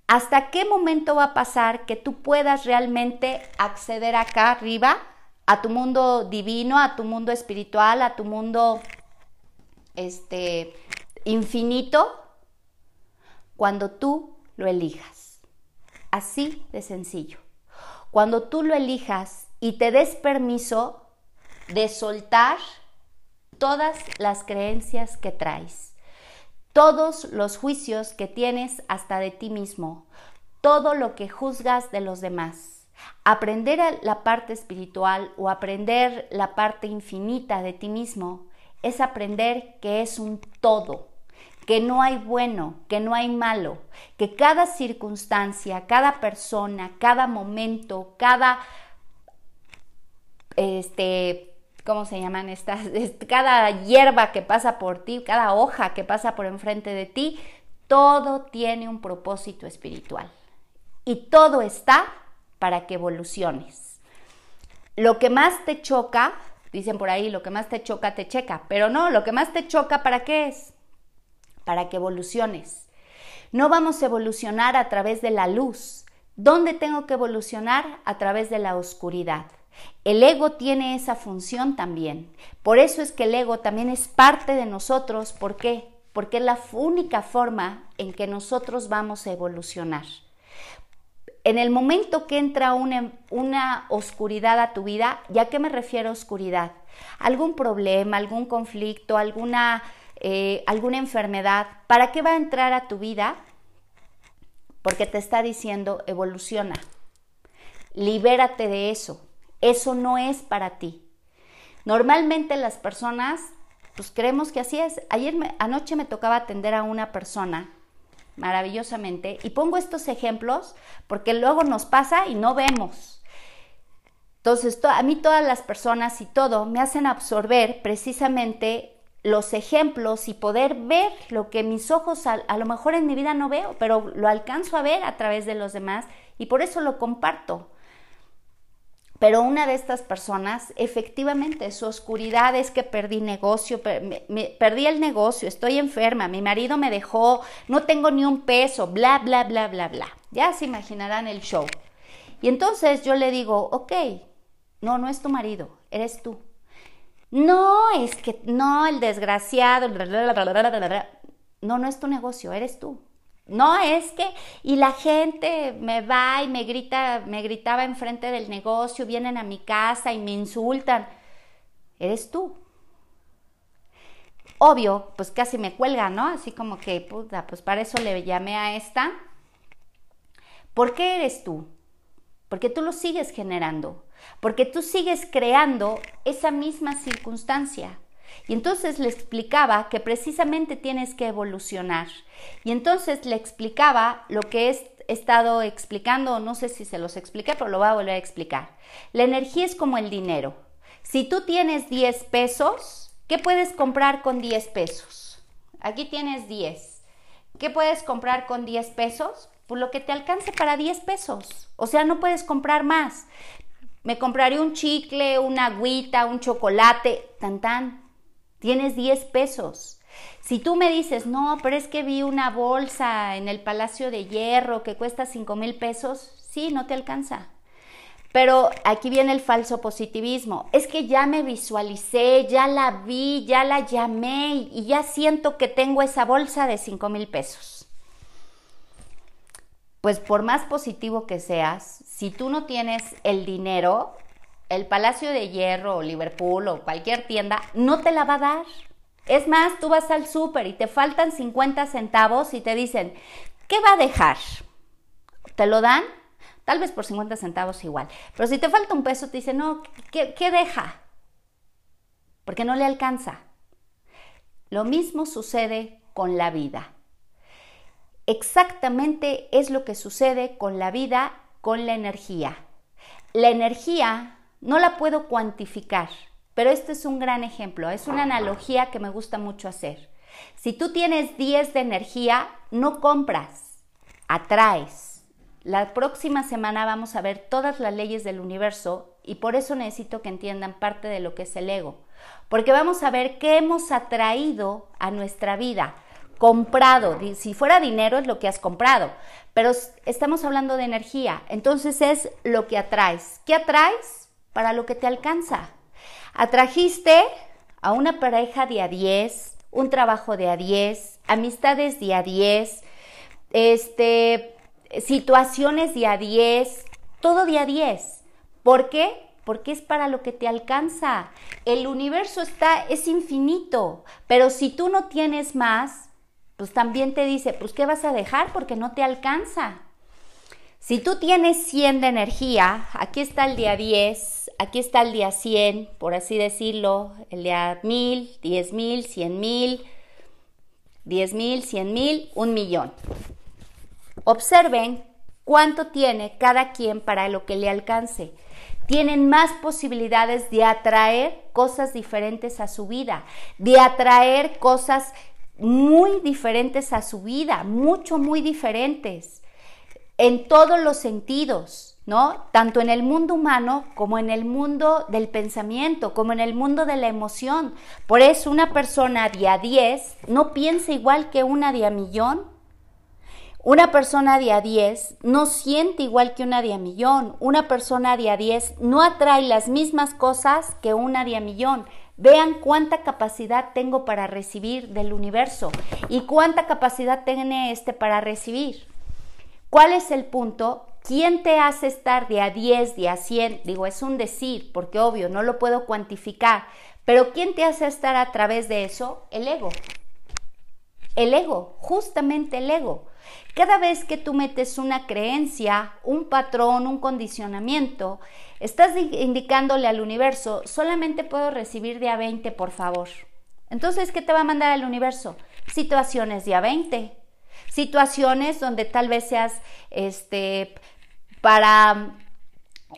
¿Hasta qué momento va a pasar que tú puedas realmente acceder acá arriba a tu mundo divino, a tu mundo espiritual, a tu mundo este infinito? Cuando tú lo elijas. Así de sencillo. Cuando tú lo elijas y te des permiso de soltar todas las creencias que traes, todos los juicios que tienes hasta de ti mismo, todo lo que juzgas de los demás. Aprender la parte espiritual o aprender la parte infinita de ti mismo es aprender que es un todo que no hay bueno, que no hay malo, que cada circunstancia, cada persona, cada momento, cada, este, ¿cómo se llaman estas? Cada hierba que pasa por ti, cada hoja que pasa por enfrente de ti, todo tiene un propósito espiritual. Y todo está para que evoluciones. Lo que más te choca, dicen por ahí, lo que más te choca, te checa, pero no, lo que más te choca, ¿para qué es? Para que evoluciones. No vamos a evolucionar a través de la luz. ¿Dónde tengo que evolucionar? A través de la oscuridad. El ego tiene esa función también. Por eso es que el ego también es parte de nosotros. ¿Por qué? Porque es la única forma en que nosotros vamos a evolucionar. En el momento que entra una, una oscuridad a tu vida, ¿ya qué me refiero a oscuridad? Algún problema, algún conflicto, alguna eh, alguna enfermedad, ¿para qué va a entrar a tu vida? Porque te está diciendo evoluciona, libérate de eso, eso no es para ti. Normalmente las personas, pues creemos que así es. Ayer, anoche me tocaba atender a una persona maravillosamente y pongo estos ejemplos porque luego nos pasa y no vemos. Entonces, a mí todas las personas y todo me hacen absorber precisamente los ejemplos y poder ver lo que mis ojos a, lo mejor en mi vida no veo, pero lo alcanzo a ver a través de los demás y por eso lo comparto. Pero una de estas personas, efectivamente, su oscuridad es que perdí negocio, perdí el negocio, estoy enferma, mi marido me dejó, no tengo ni un peso, bla, bla, bla, bla, bla. Ya se imaginarán el show. Y entonces yo le digo, ok, no, no es tu marido, eres tú. No, es que no, el desgraciado, no, no es tu negocio, eres tú. No es que, y la gente me va y me grita, me gritaba enfrente del negocio, vienen a mi casa y me insultan. Eres tú. Obvio, pues casi me cuelga, ¿no? Así como que, puta, pues para eso le llamé a esta. ¿Por qué eres tú? Porque tú lo sigues generando, porque tú sigues creando esa misma circunstancia. Y entonces le explicaba que precisamente tienes que evolucionar. Y entonces le explicaba lo que he estado explicando, no sé si se los expliqué, pero lo voy a volver a explicar. La energía es como el dinero. Si tú tienes 10 pesos, ¿qué puedes comprar con 10 pesos? Aquí tienes 10. ¿Qué puedes comprar con 10 pesos? Pues lo que te alcance para 10 pesos. O sea, no puedes comprar más. Me compraré un chicle, una agüita, un chocolate, tan tan tienes 10 pesos. Si tú me dices, no, pero es que vi una bolsa en el Palacio de Hierro que cuesta 5 mil pesos, sí, no te alcanza. Pero aquí viene el falso positivismo. Es que ya me visualicé, ya la vi, ya la llamé y ya siento que tengo esa bolsa de 5 mil pesos. Pues por más positivo que seas, si tú no tienes el dinero, el Palacio de Hierro o Liverpool o cualquier tienda no te la va a dar. Es más, tú vas al súper y te faltan 50 centavos y te dicen, ¿qué va a dejar? ¿Te lo dan? Tal vez por 50 centavos igual. Pero si te falta un peso, te dicen, no, ¿qué, qué deja? Porque no le alcanza. Lo mismo sucede con la vida. Exactamente es lo que sucede con la vida, con la energía. La energía no la puedo cuantificar, pero este es un gran ejemplo, es una analogía que me gusta mucho hacer. Si tú tienes 10 de energía, no compras, atraes. La próxima semana vamos a ver todas las leyes del universo y por eso necesito que entiendan parte de lo que es el ego, porque vamos a ver qué hemos atraído a nuestra vida, comprado, si fuera dinero es lo que has comprado, pero estamos hablando de energía, entonces es lo que atraes. ¿Qué atraes? para lo que te alcanza. Atrajiste a una pareja de a 10, un trabajo de a 10, amistades de a 10, este, situaciones de a 10, todo de a 10. ¿Por qué? Porque es para lo que te alcanza. El universo está, es infinito, pero si tú no tienes más, pues también te dice, pues ¿qué vas a dejar? Porque no te alcanza. Si tú tienes 100 de energía, aquí está el día 10, aquí está el día 100, por así decirlo, el día 1000, 10 mil, 100 mil, 10 mil, 100 mil, un millón. Observen cuánto tiene cada quien para lo que le alcance. Tienen más posibilidades de atraer cosas diferentes a su vida, de atraer cosas muy diferentes a su vida, mucho, muy diferentes en todos los sentidos, ¿no? Tanto en el mundo humano como en el mundo del pensamiento, como en el mundo de la emoción. Por eso una persona de a 10 no piensa igual que una de a millón. Una persona de a 10 no siente igual que una de a millón. Una persona de a 10 no atrae las mismas cosas que una de a millón. Vean cuánta capacidad tengo para recibir del universo y cuánta capacidad tiene este para recibir. ¿Cuál es el punto? ¿Quién te hace estar de a 10, de a 100? Digo, es un decir, porque obvio, no lo puedo cuantificar, pero ¿quién te hace estar a través de eso? El ego. El ego, justamente el ego. Cada vez que tú metes una creencia, un patrón, un condicionamiento, estás indicándole al universo, solamente puedo recibir de a 20, por favor. Entonces, ¿qué te va a mandar al universo? Situaciones de a 20 situaciones donde tal vez seas este para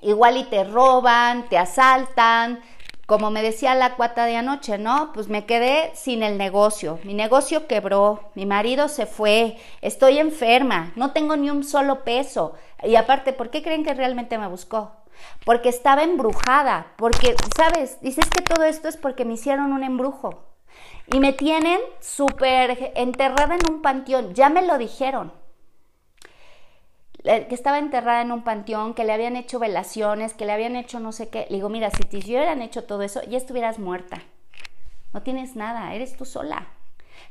igual y te roban, te asaltan, como me decía la cuata de anoche, ¿no? Pues me quedé sin el negocio, mi negocio quebró, mi marido se fue, estoy enferma, no tengo ni un solo peso, Y aparte, ¿por qué creen que realmente me buscó? Porque estaba embrujada, porque, ¿sabes? Dices que todo esto es porque me hicieron un embrujo. Y me tienen súper enterrada en un panteón, ya me lo dijeron que estaba enterrada en un panteón, que le habían hecho velaciones, que le habían hecho no sé qué. Le digo, mira, si te hubieran hecho todo eso, ya estuvieras muerta. No tienes nada, eres tú sola.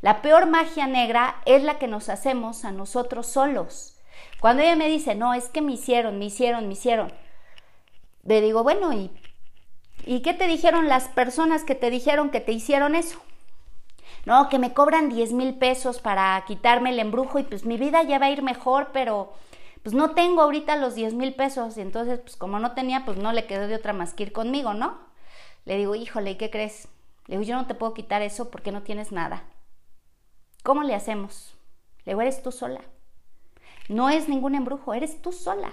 La peor magia negra es la que nos hacemos a nosotros solos. Cuando ella me dice, no, es que me hicieron, me hicieron, me hicieron, le digo, bueno, ¿y, ¿y qué te dijeron las personas que te dijeron que te hicieron eso? No, que me cobran 10 mil pesos para quitarme el embrujo y pues mi vida ya va a ir mejor, pero pues no tengo ahorita los 10 mil pesos y entonces pues como no tenía, pues no le quedó de otra más que ir conmigo, ¿no? Le digo, híjole, ¿y qué crees? Le digo, yo no te puedo quitar eso porque no tienes nada. ¿Cómo le hacemos? Le digo, eres tú sola. No es ningún embrujo, eres tú sola.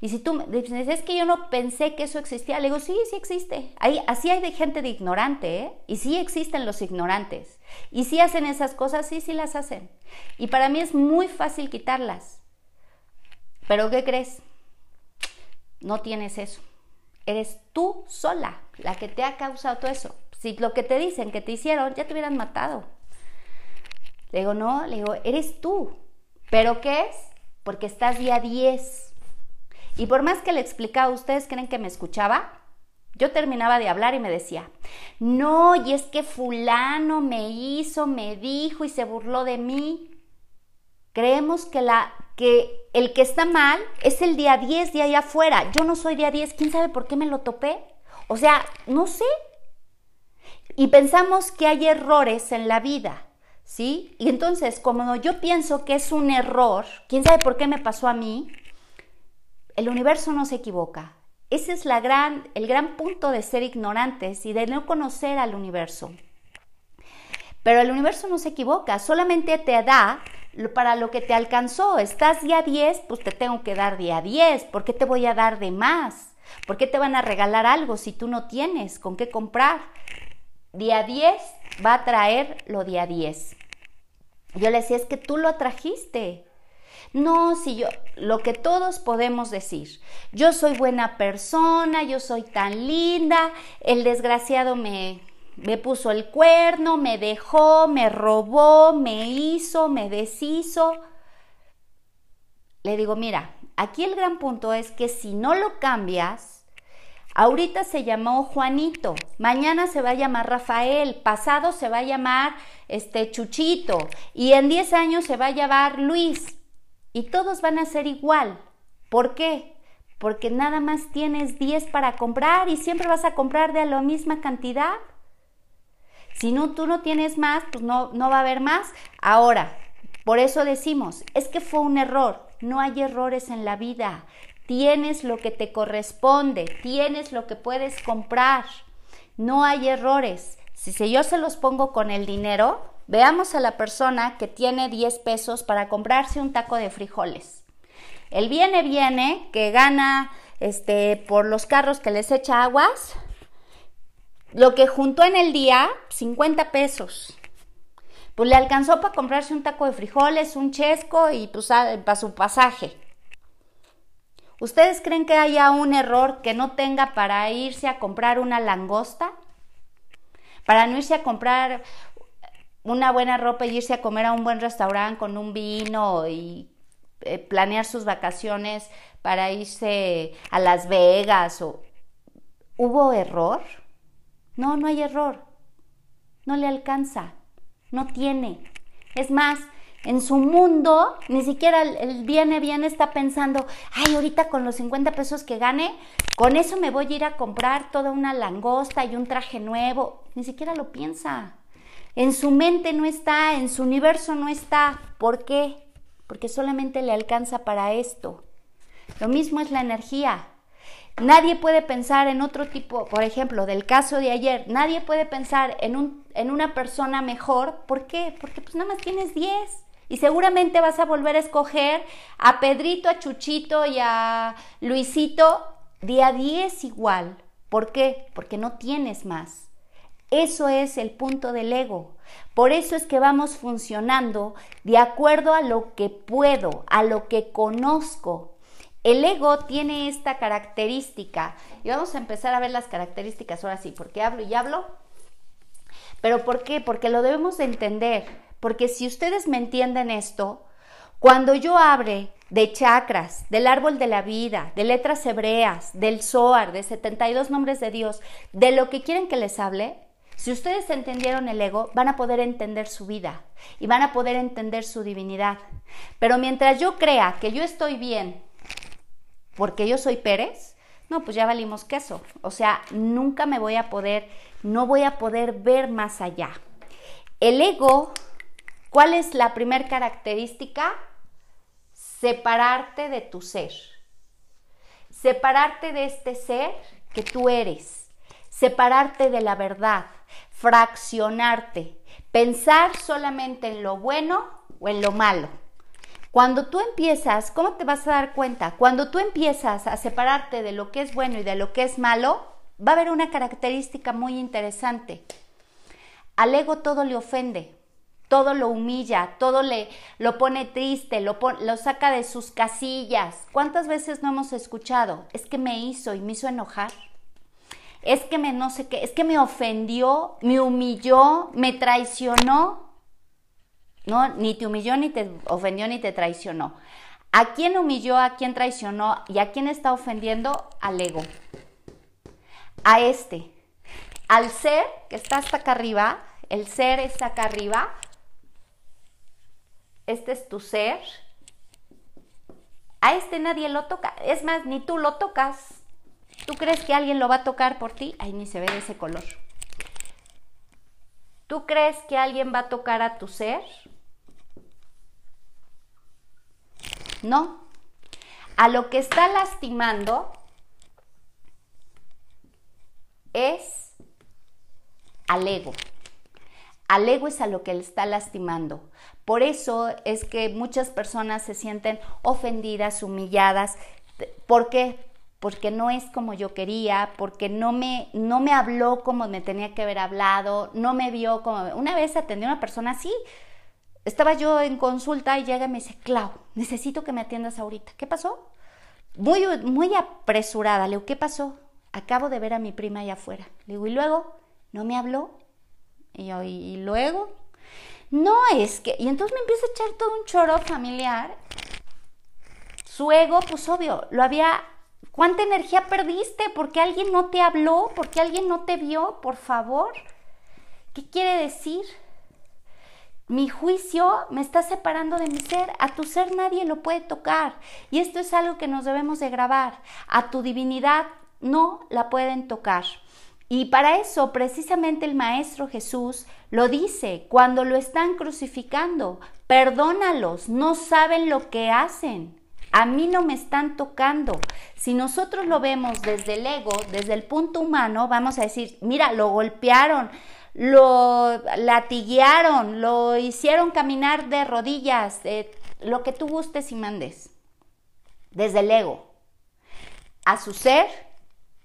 Y si tú me dices, es que yo no pensé que eso existía, le digo, sí, sí existe. Ahí, así hay de gente de ignorante, ¿eh? Y sí existen los ignorantes. Y sí hacen esas cosas, sí, sí las hacen. Y para mí es muy fácil quitarlas. Pero ¿qué crees? No tienes eso. Eres tú sola la que te ha causado todo eso. Si lo que te dicen que te hicieron, ya te hubieran matado. Le digo, no, le digo, eres tú. ¿Pero qué es? Porque estás día 10. Y por más que le explicaba, ¿ustedes creen que me escuchaba? Yo terminaba de hablar y me decía, no, y es que fulano me hizo, me dijo y se burló de mí. Creemos que la que el que está mal es el día 10 de allá afuera. Yo no soy día 10, ¿quién sabe por qué me lo topé? O sea, no sé. Y pensamos que hay errores en la vida, ¿sí? Y entonces, como yo pienso que es un error, ¿quién sabe por qué me pasó a mí? El universo no se equivoca. Ese es el gran punto de ser ignorantes y de no conocer al universo. Pero el universo no se equivoca, solamente te da para lo que te alcanzó. Estás día 10, pues te tengo que dar día 10. ¿Por qué te voy a dar de más? ¿Por qué te van a regalar algo si tú no tienes con qué comprar? Día 10 va a traer lo día 10. Yo le decía, es que tú lo trajiste. No, si yo, lo que todos podemos decir, yo soy buena persona, yo soy tan linda, el desgraciado me, me puso el cuerno, me dejó, me robó, me hizo, me deshizo. Le digo, mira, aquí el gran punto es que si no lo cambias, ahorita se llamó Juanito, mañana se va a llamar Rafael, pasado se va a llamar este Chuchito y en 10 años se va a llamar Luis y todos van a ser igual. ¿Por qué? Porque nada más tienes 10 para comprar y siempre vas a comprar de la misma cantidad. Si no, tú no tienes más, pues no, no va a haber más. Ahora, por eso decimos, es que fue un error. No hay errores en la vida. Tienes lo que te corresponde, tienes lo que puedes comprar. No hay errores. Si yo se los pongo con el dinero, veamos a la persona que tiene 10 pesos para comprarse un taco de frijoles. El viene, viene, que gana este, por los carros que les echa aguas, lo que juntó en el día, 50 pesos. Pues le alcanzó para comprarse un taco de frijoles, un chesco y pues para su pasaje. ¿Ustedes creen que haya un error que no tenga para irse a comprar una langosta? Para no irse a comprar una buena ropa y irse a comer a un buen restaurante con un vino y eh, planear sus vacaciones para irse a Las Vegas o ¿Hubo error? No, no hay error. No le alcanza. No tiene. Es más, en su mundo, ni siquiera el, viene bien está pensando, ay, ahorita con los 50 pesos que gane, con eso me voy a ir a comprar toda una langosta y un traje nuevo. Ni siquiera lo piensa. En su mente no está, en su universo no está. ¿Por qué? Porque solamente le alcanza para esto. Lo mismo es la energía. Nadie puede pensar en otro tipo, por ejemplo, del caso de ayer, nadie puede pensar en, un, en una persona mejor. ¿Por qué? Porque pues nada más tienes 10 y seguramente vas a volver a escoger a Pedrito, a Chuchito y a Luisito día 10 igual. ¿Por qué? Porque no tienes más. Eso es el punto del ego. Por eso es que vamos funcionando de acuerdo a lo que puedo, a lo que conozco, El ego tiene esta característica, y vamos a empezar a ver las características ahora sí, porque hablo y hablo. Pero ¿por qué? Porque lo debemos de entender, porque si ustedes me entienden esto, cuando yo abre de chakras, del árbol de la vida, de letras hebreas, del Zohar, de 72 nombres de Dios, de lo que quieren que les hable, si ustedes entendieron el ego, van a poder entender su vida y van a poder entender su divinidad. Pero mientras yo crea que yo estoy bien porque yo soy Pérez, no, pues ya valimos queso. O sea, nunca me voy a poder, no voy a poder ver más allá. El ego, ¿cuál es la primera característica? Separarte de tu ser. Separarte de este ser que tú eres. Separarte de la verdad fraccionarte, pensar solamente en lo bueno o en lo malo. Cuando tú empiezas, ¿cómo te vas a dar cuenta? Cuando tú empiezas a separarte de lo que es bueno y de lo que es malo, va a haber una característica muy interesante. Al ego todo le ofende, todo lo humilla, todo le lo pone triste, lo, lo saca de sus casillas. ¿Cuántas veces no hemos escuchado? Es que me hizo y me hizo enojar es que me no sé qué, es que me ofendió, me humilló, me traicionó. Ni te humilló, ni te ofendió, ni te traicionó. ¿A quién humilló, a quién traicionó y a quién está ofendiendo? Al ego. A este. Al ser que está hasta acá arriba, el ser está acá arriba. Este es tu ser. A este nadie lo toca. Es más, ni tú lo tocas. ¿Tú crees que alguien lo va a tocar por ti? Ay, ni se ve ese color. ¿Tú crees que alguien va a tocar a tu ser? No. A lo que está lastimando es al ego. Al ego es a lo que le está lastimando. Por eso es que muchas personas se sienten ofendidas, humilladas. ¿Por qué? porque no es como yo quería, porque no me, no me habló como me tenía que haber hablado, no me vio como... Una vez atendí a una persona así, estaba yo en consulta y llega y me dice, Clau, necesito que me atiendas ahorita. ¿Qué pasó? Muy, muy apresurada, le digo, ¿qué pasó? Acabo de ver a mi prima allá afuera. Le digo, ¿y luego? ¿No me habló? Y yo, ¿y, luego? No, es que... Y entonces me empieza a echar todo un choro familiar. Su ego, pues obvio, lo había ¿Cuánta energía perdiste? ¿Porque alguien no te habló? ¿Porque alguien no te vio? Por favor. ¿Qué quiere decir? Mi juicio me está separando de mi ser. A tu ser nadie lo puede tocar. Y esto es algo que nos debemos de grabar. A tu divinidad no la pueden tocar. Y para eso precisamente el Maestro Jesús lo dice cuando lo están crucificando. Perdónalos, no saben lo que hacen. A mí no me están tocando. Si nosotros lo vemos desde el ego, desde el punto humano, vamos a decir, mira, lo golpearon, lo latiguearon, lo hicieron caminar de rodillas, lo que tú gustes y mandes. Desde el ego. A su ser,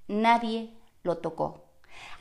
nadie lo tocó.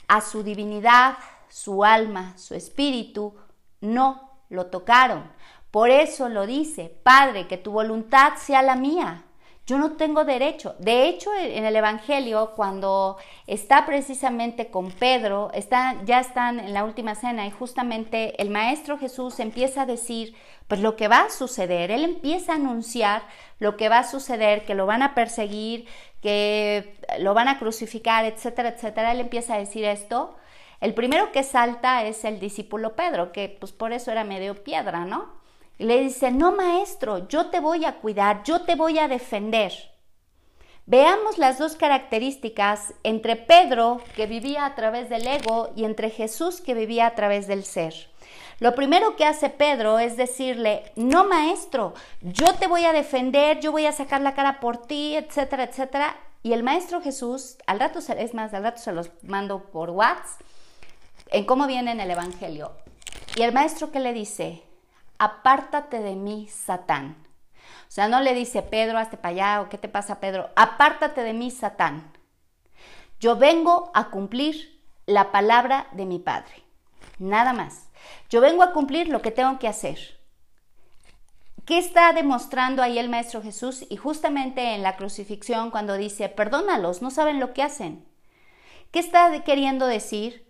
A su divinidad, su alma, su espíritu, no lo tocaron. Por eso lo dice, Padre, que tu voluntad sea la mía. Yo no tengo derecho. De hecho, en el Evangelio, cuando está precisamente con Pedro, está, ya están en la última cena y justamente el Maestro Jesús empieza a decir, pues lo que va a suceder, él empieza a anunciar lo que va a suceder, que lo van a perseguir, que lo van a crucificar, etcétera, etcétera. Él empieza a decir esto. El primero que salta es el discípulo Pedro, que pues por eso era medio piedra, ¿no? Y le dice, no maestro, yo te voy a cuidar, yo te voy a defender. Veamos las dos características entre Pedro, que vivía a través del ego, y entre Jesús, que vivía a través del ser. Lo primero que hace Pedro es decirle, no maestro, yo te voy a defender, yo voy a sacar la cara por ti, etcétera, etcétera. Y el maestro Jesús, al rato, es más, al rato se los mando por WhatsApp, en cómo viene en el Evangelio. Y el maestro que le dice, apártate de mí, Satán. O sea, no le dice, Pedro, hazte para allá, o qué te pasa, Pedro, apártate de mí, Satán. Yo vengo a cumplir la palabra de mi Padre. Nada más. Yo vengo a cumplir lo que tengo que hacer. ¿Qué está demostrando ahí el Maestro Jesús? Y justamente en la crucifixión cuando dice, perdónalos, no saben lo que hacen. ¿Qué está queriendo decir?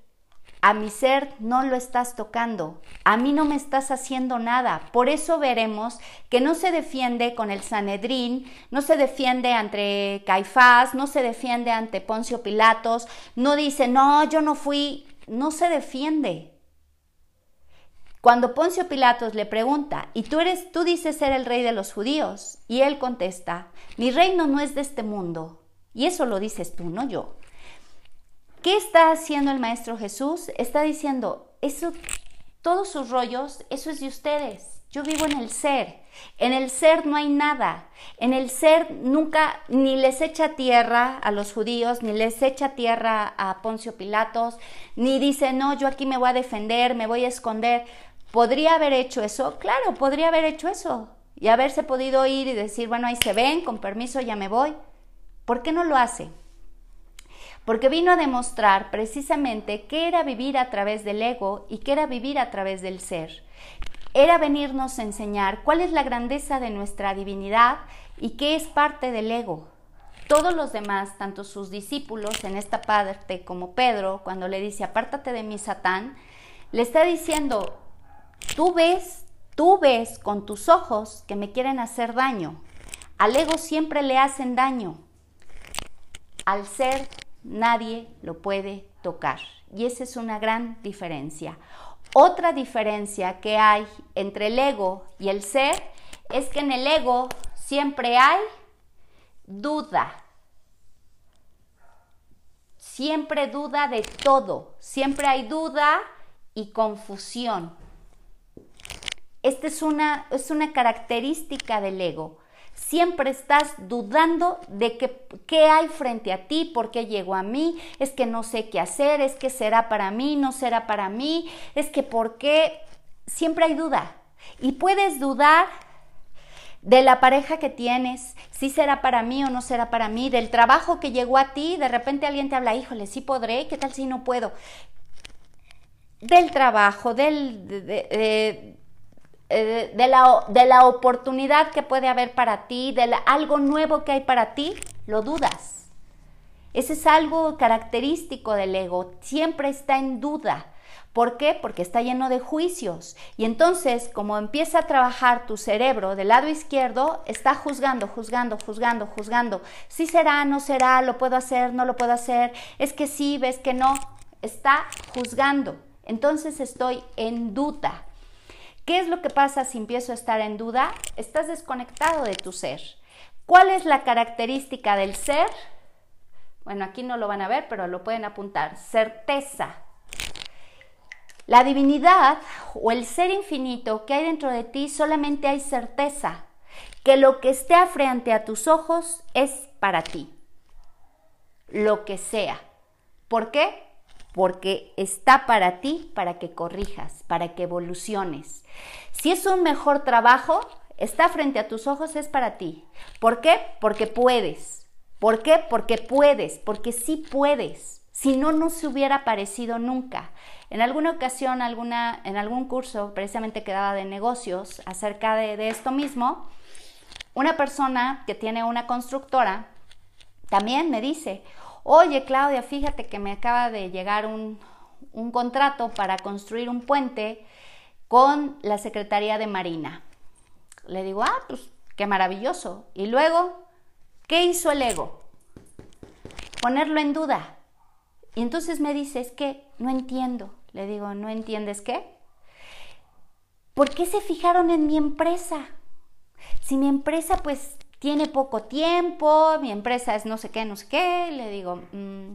A mi ser no lo estás tocando, a mí no me estás haciendo nada. Por eso veremos que no se defiende con el Sanedrín, no se defiende ante Caifás, no se defiende ante Poncio Pilatos, no dice, no, yo no fui, no se defiende. Cuando Poncio Pilatos le pregunta, ¿y tú eres, tú dices ser el rey de los judíos? Y él contesta, mi reino no es de este mundo. Y eso lo dices tú, no yo. ¿Qué está haciendo el Maestro Jesús? Está diciendo, eso, todos sus rollos, eso es de ustedes. Yo vivo en el ser. En el ser no hay nada. En el ser nunca ni les echa tierra a los judíos, ni les echa tierra a Poncio Pilatos, ni dice, no, yo aquí me voy a defender, me voy a esconder. ¿Podría haber hecho eso? Claro, podría haber hecho eso y haberse podido ir y decir, bueno, ahí se ven, con permiso ya me voy. ¿Por qué no lo hace? Porque vino a demostrar precisamente qué era vivir a través del ego y qué era vivir a través del ser. Era venirnos a enseñar cuál es la grandeza de nuestra divinidad y qué es parte del ego. Todos los demás, tanto sus discípulos en esta parte como Pedro, cuando le dice, apártate de mí, Satán, le está diciendo, Tú ves, tú ves con tus ojos que me quieren hacer daño. Al ego siempre le hacen daño. Al ser nadie lo puede tocar. Y esa es una gran diferencia. Otra diferencia que hay entre el ego y el ser es que en el ego siempre hay duda. Siempre duda de todo. Siempre hay duda y confusión. Esta es una, es una característica del ego. Siempre estás dudando de que, qué hay frente a ti, por qué llegó a mí, es que no sé qué hacer, es que será para mí, no será para mí, es que por qué. Siempre hay duda. Y puedes dudar de la pareja que tienes, si será para mí o no será para mí, del trabajo que llegó a ti, de repente alguien te habla, híjole, sí podré, ¿qué tal si no puedo? Del trabajo, del, de, eh, de, la, de, la, oportunidad que puede haber para ti, de algo nuevo que hay para ti, lo dudas. Ese es algo característico del ego, siempre está en duda. ¿Por qué? Porque está lleno de juicios. Y entonces, como empieza a trabajar tu cerebro del lado izquierdo, está juzgando, juzgando, juzgando, juzgando. Si será, no será, lo puedo hacer, no lo puedo hacer, es que sí, ves que no. Está juzgando. Entonces estoy en duda. ¿Qué es lo que pasa si empiezo a estar en duda? Estás desconectado de tu ser. ¿Cuál es la característica del ser? Bueno, aquí no lo van a ver, pero lo pueden apuntar. Certeza. La divinidad o el ser infinito que hay dentro de ti solamente hay certeza, que lo que esté frente a tus ojos es para ti. Lo que sea. ¿Por qué? Porque está para ti, para que corrijas, para que evoluciones. Si es un mejor trabajo, está frente a tus ojos, es para ti. ¿Por qué? Porque puedes. ¿Por qué? Porque puedes, porque sí puedes. Si no, no se hubiera aparecido nunca. En alguna ocasión, alguna, en algún curso, precisamente que daba de negocios acerca de, de esto mismo, una persona que tiene una constructora también me dice, oye Claudia, fíjate que me acaba de llegar un, contrato para construir un puente con la Secretaría de Marina. Le digo, ah, pues qué maravilloso. Y luego, ¿qué hizo el ego? Ponerlo en duda. Y entonces me dice, es que no entiendo. Le digo, ¿no entiendes qué? ¿Por qué se fijaron en mi empresa? Si mi empresa pues tiene poco tiempo, mi empresa es no sé qué, no sé qué, le digo, mm".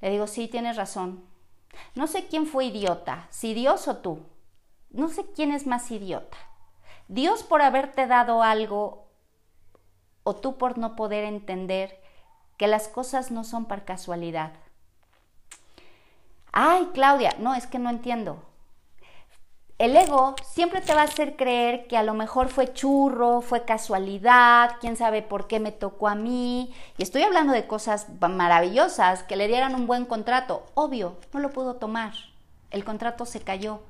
le digo, sí, tienes razón. No sé quién fue idiota, si Dios o tú. No sé quién es más idiota. Dios por haberte dado algo o tú por no poder entender que las cosas no son por casualidad. Ay, Claudia, no, es que no entiendo el ego siempre te va a hacer creer que a lo mejor fue churro, fue casualidad, quién sabe por qué me tocó a mí. Y estoy hablando de cosas maravillosas, que le dieran un buen contrato. Obvio, no lo pudo tomar. El contrato se cayó.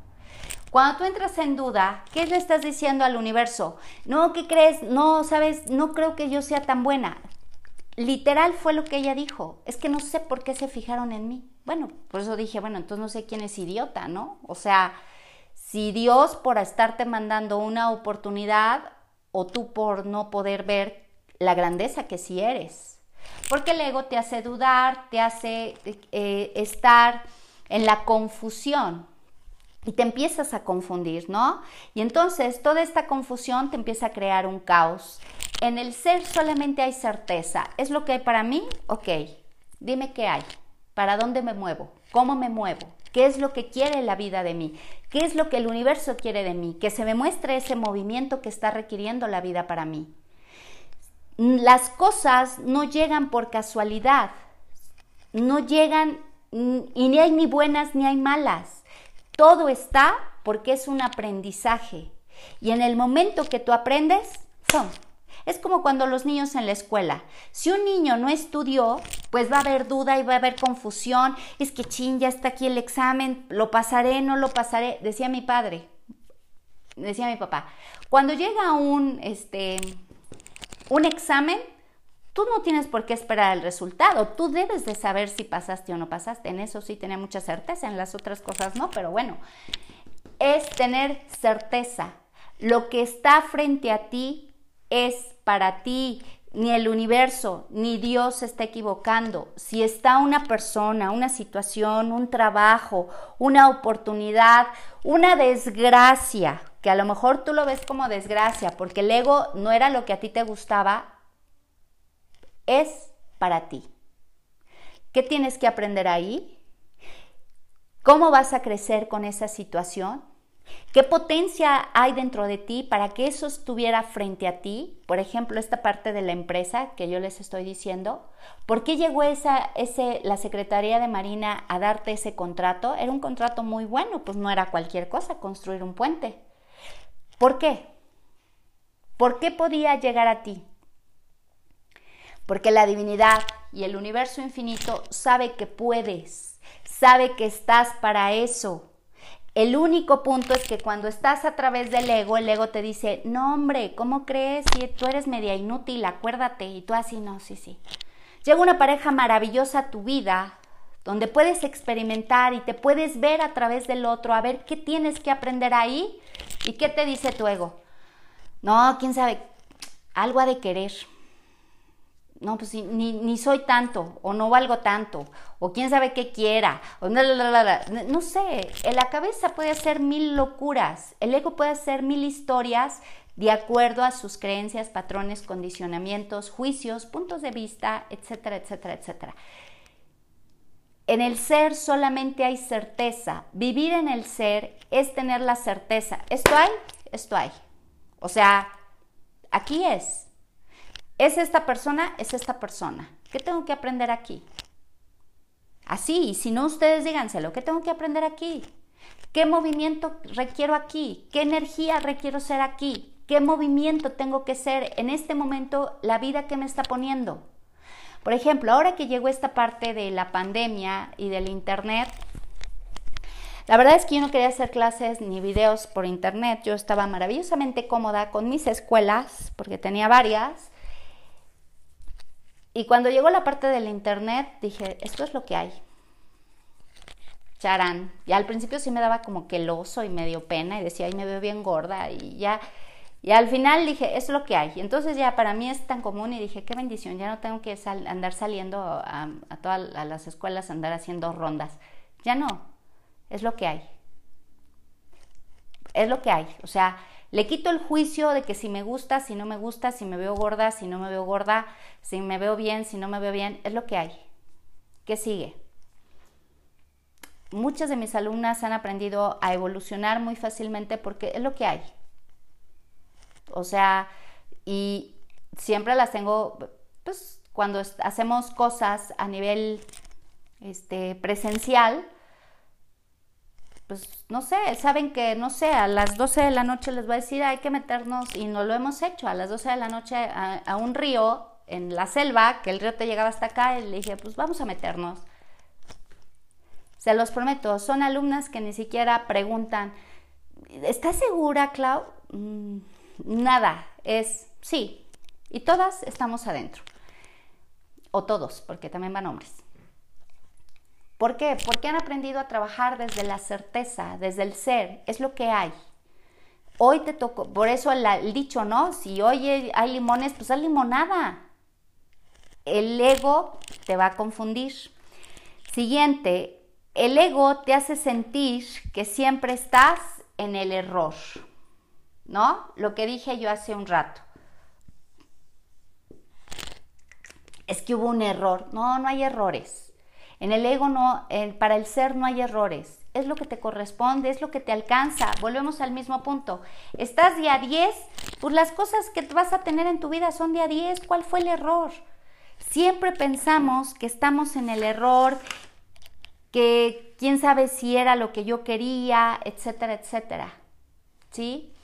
Cuando tú entras en duda, ¿qué le estás diciendo al universo? No, ¿qué crees? No, sabes, no creo que yo sea tan buena. Literal fue lo que ella dijo. Es que no sé por qué se fijaron en mí. Bueno, por eso dije, bueno, entonces no sé quién es idiota, ¿no? O sea, si Dios por estarte mandando una oportunidad o tú por no poder ver la grandeza que sí eres. Porque el ego te hace dudar, te hace eh, estar en la confusión y te empiezas a confundir, ¿no? Y entonces toda esta confusión te empieza a crear un caos. En el ser solamente hay certeza. ¿Es lo que hay para mí? Ok, dime qué hay. ¿Para dónde me muevo? ¿Cómo me muevo? ¿Qué es lo que quiere la vida de mí? ¿Qué es lo que el universo quiere de mí? Que se me muestre ese movimiento que está requiriendo la vida para mí. Las cosas no llegan por casualidad, no llegan y ni hay ni buenas ni hay malas. Todo está porque es un aprendizaje. Y en el momento que tú aprendes, son. Es como cuando los niños en la escuela. Si un niño no estudió, pues va a haber duda y va a haber confusión. Es que chin, ya está aquí el examen, lo pasaré, no lo pasaré. Decía mi padre, decía mi papá. Cuando llega un, este, un examen, tú no tienes por qué esperar el resultado. Tú debes de saber si pasaste o no pasaste. En eso sí tenía mucha certeza, en las otras cosas no, pero bueno, es tener certeza. Lo que está frente a ti es para ti. Ni el universo, ni Dios se está equivocando. Si está una persona, una situación, un trabajo, una oportunidad, una desgracia, que a lo mejor tú lo ves como desgracia, porque el ego no era lo que a ti te gustaba, es para ti. ¿Qué tienes que aprender ahí? ¿Cómo vas a crecer con esa situación? ¿Qué potencia hay dentro de ti para que eso estuviera frente a ti? Por ejemplo, esta parte de la empresa que yo les estoy diciendo. ¿Por qué llegó esa, ese, la Secretaría de Marina a darte ese contrato? Era un contrato muy bueno, pues no era cualquier cosa construir un puente. ¿Por qué? ¿Por qué podía llegar a ti? porque la divinidad y el universo infinito sabe que puedes, sabe que estás para eso. El único punto es que cuando estás a través del ego, el ego te dice, no hombre, ¿cómo crees? Si tú eres media inútil, acuérdate. Y tú así, no, sí, sí. Llega una pareja maravillosa a tu vida, donde puedes experimentar y te puedes ver a través del otro, a ver qué tienes que aprender ahí y qué te dice tu ego. No, quién sabe, algo ha de querer no, pues ni, soy tanto, o no valgo tanto, o quién sabe qué quiera, o no sé, en la cabeza puede hacer mil locuras, el ego puede hacer mil historias de acuerdo a sus creencias, patrones, condicionamientos, juicios, puntos de vista, etcétera, etcétera, etcétera. En el ser solamente hay certeza. Vivir en el ser es tener la certeza. Esto hay, esto hay. O sea, aquí es. ¿Es esta persona? Es esta persona. ¿Qué tengo que aprender aquí? Así, y si no, ustedes díganselo, ¿qué tengo que aprender aquí? ¿Qué movimiento requiero aquí? ¿Qué energía requiero ser aquí? ¿Qué movimiento tengo que ser en este momento la vida que me está poniendo? Por ejemplo, ahora que llegó esta parte de la pandemia y del Internet, la verdad es que yo no quería hacer clases ni videos por Internet. Yo estaba maravillosamente cómoda con mis escuelas, porque tenía varias, y cuando llegó la parte del internet, dije, esto es lo que hay. Charán. Y al principio sí me daba como que el oso y medio pena y decía, ay, me veo bien gorda y ya. Y al final dije, es lo que hay. Y entonces ya para mí es tan común y dije, qué bendición, ya no tengo que andar saliendo a, a todas las escuelas, andar haciendo rondas. Ya no, es lo que hay. Es lo que hay. O sea, le quito el juicio de que si me gusta, si no me gusta, si me veo gorda, si no me veo gorda, si me veo bien, si no me veo bien, es lo que hay. ¿Qué sigue? Muchas de mis alumnas han aprendido a evolucionar muy fácilmente porque es lo que hay. O sea, y siempre las tengo, pues cuando hacemos cosas a nivel este, presencial, pues no sé, saben que, no sé, a las 12 de la noche les va a decir, hay que meternos, y no lo hemos hecho, a las 12 de la noche a, un río en la selva, que el río te llegaba hasta acá, y le dije, pues vamos a meternos. Se los prometo, son alumnas que ni siquiera preguntan, ¿estás segura, Clau? Mm, nada, es sí. Y todas estamos adentro. O todos, porque también van hombres. ¿Por qué? Porque han aprendido a trabajar desde la certeza, desde el ser, es lo que hay. Hoy te tocó, por eso el, dicho, ¿no? Si hoy hay limones, pues hay limonada. El ego te va a confundir. Siguiente, el ego te hace sentir que siempre estás en el error, ¿no? Lo que dije yo hace un rato. Es que hubo un error. No, no hay errores en el ego no, para el ser no hay errores. Es lo que te corresponde, es lo que te alcanza. Volvemos al mismo punto. Estás día 10, pues las cosas que vas a tener en tu vida son día 10. ¿Cuál fue el error? Siempre pensamos que estamos en el error, que quién sabe si era lo que yo quería, etcétera, etcétera. ¿Sí?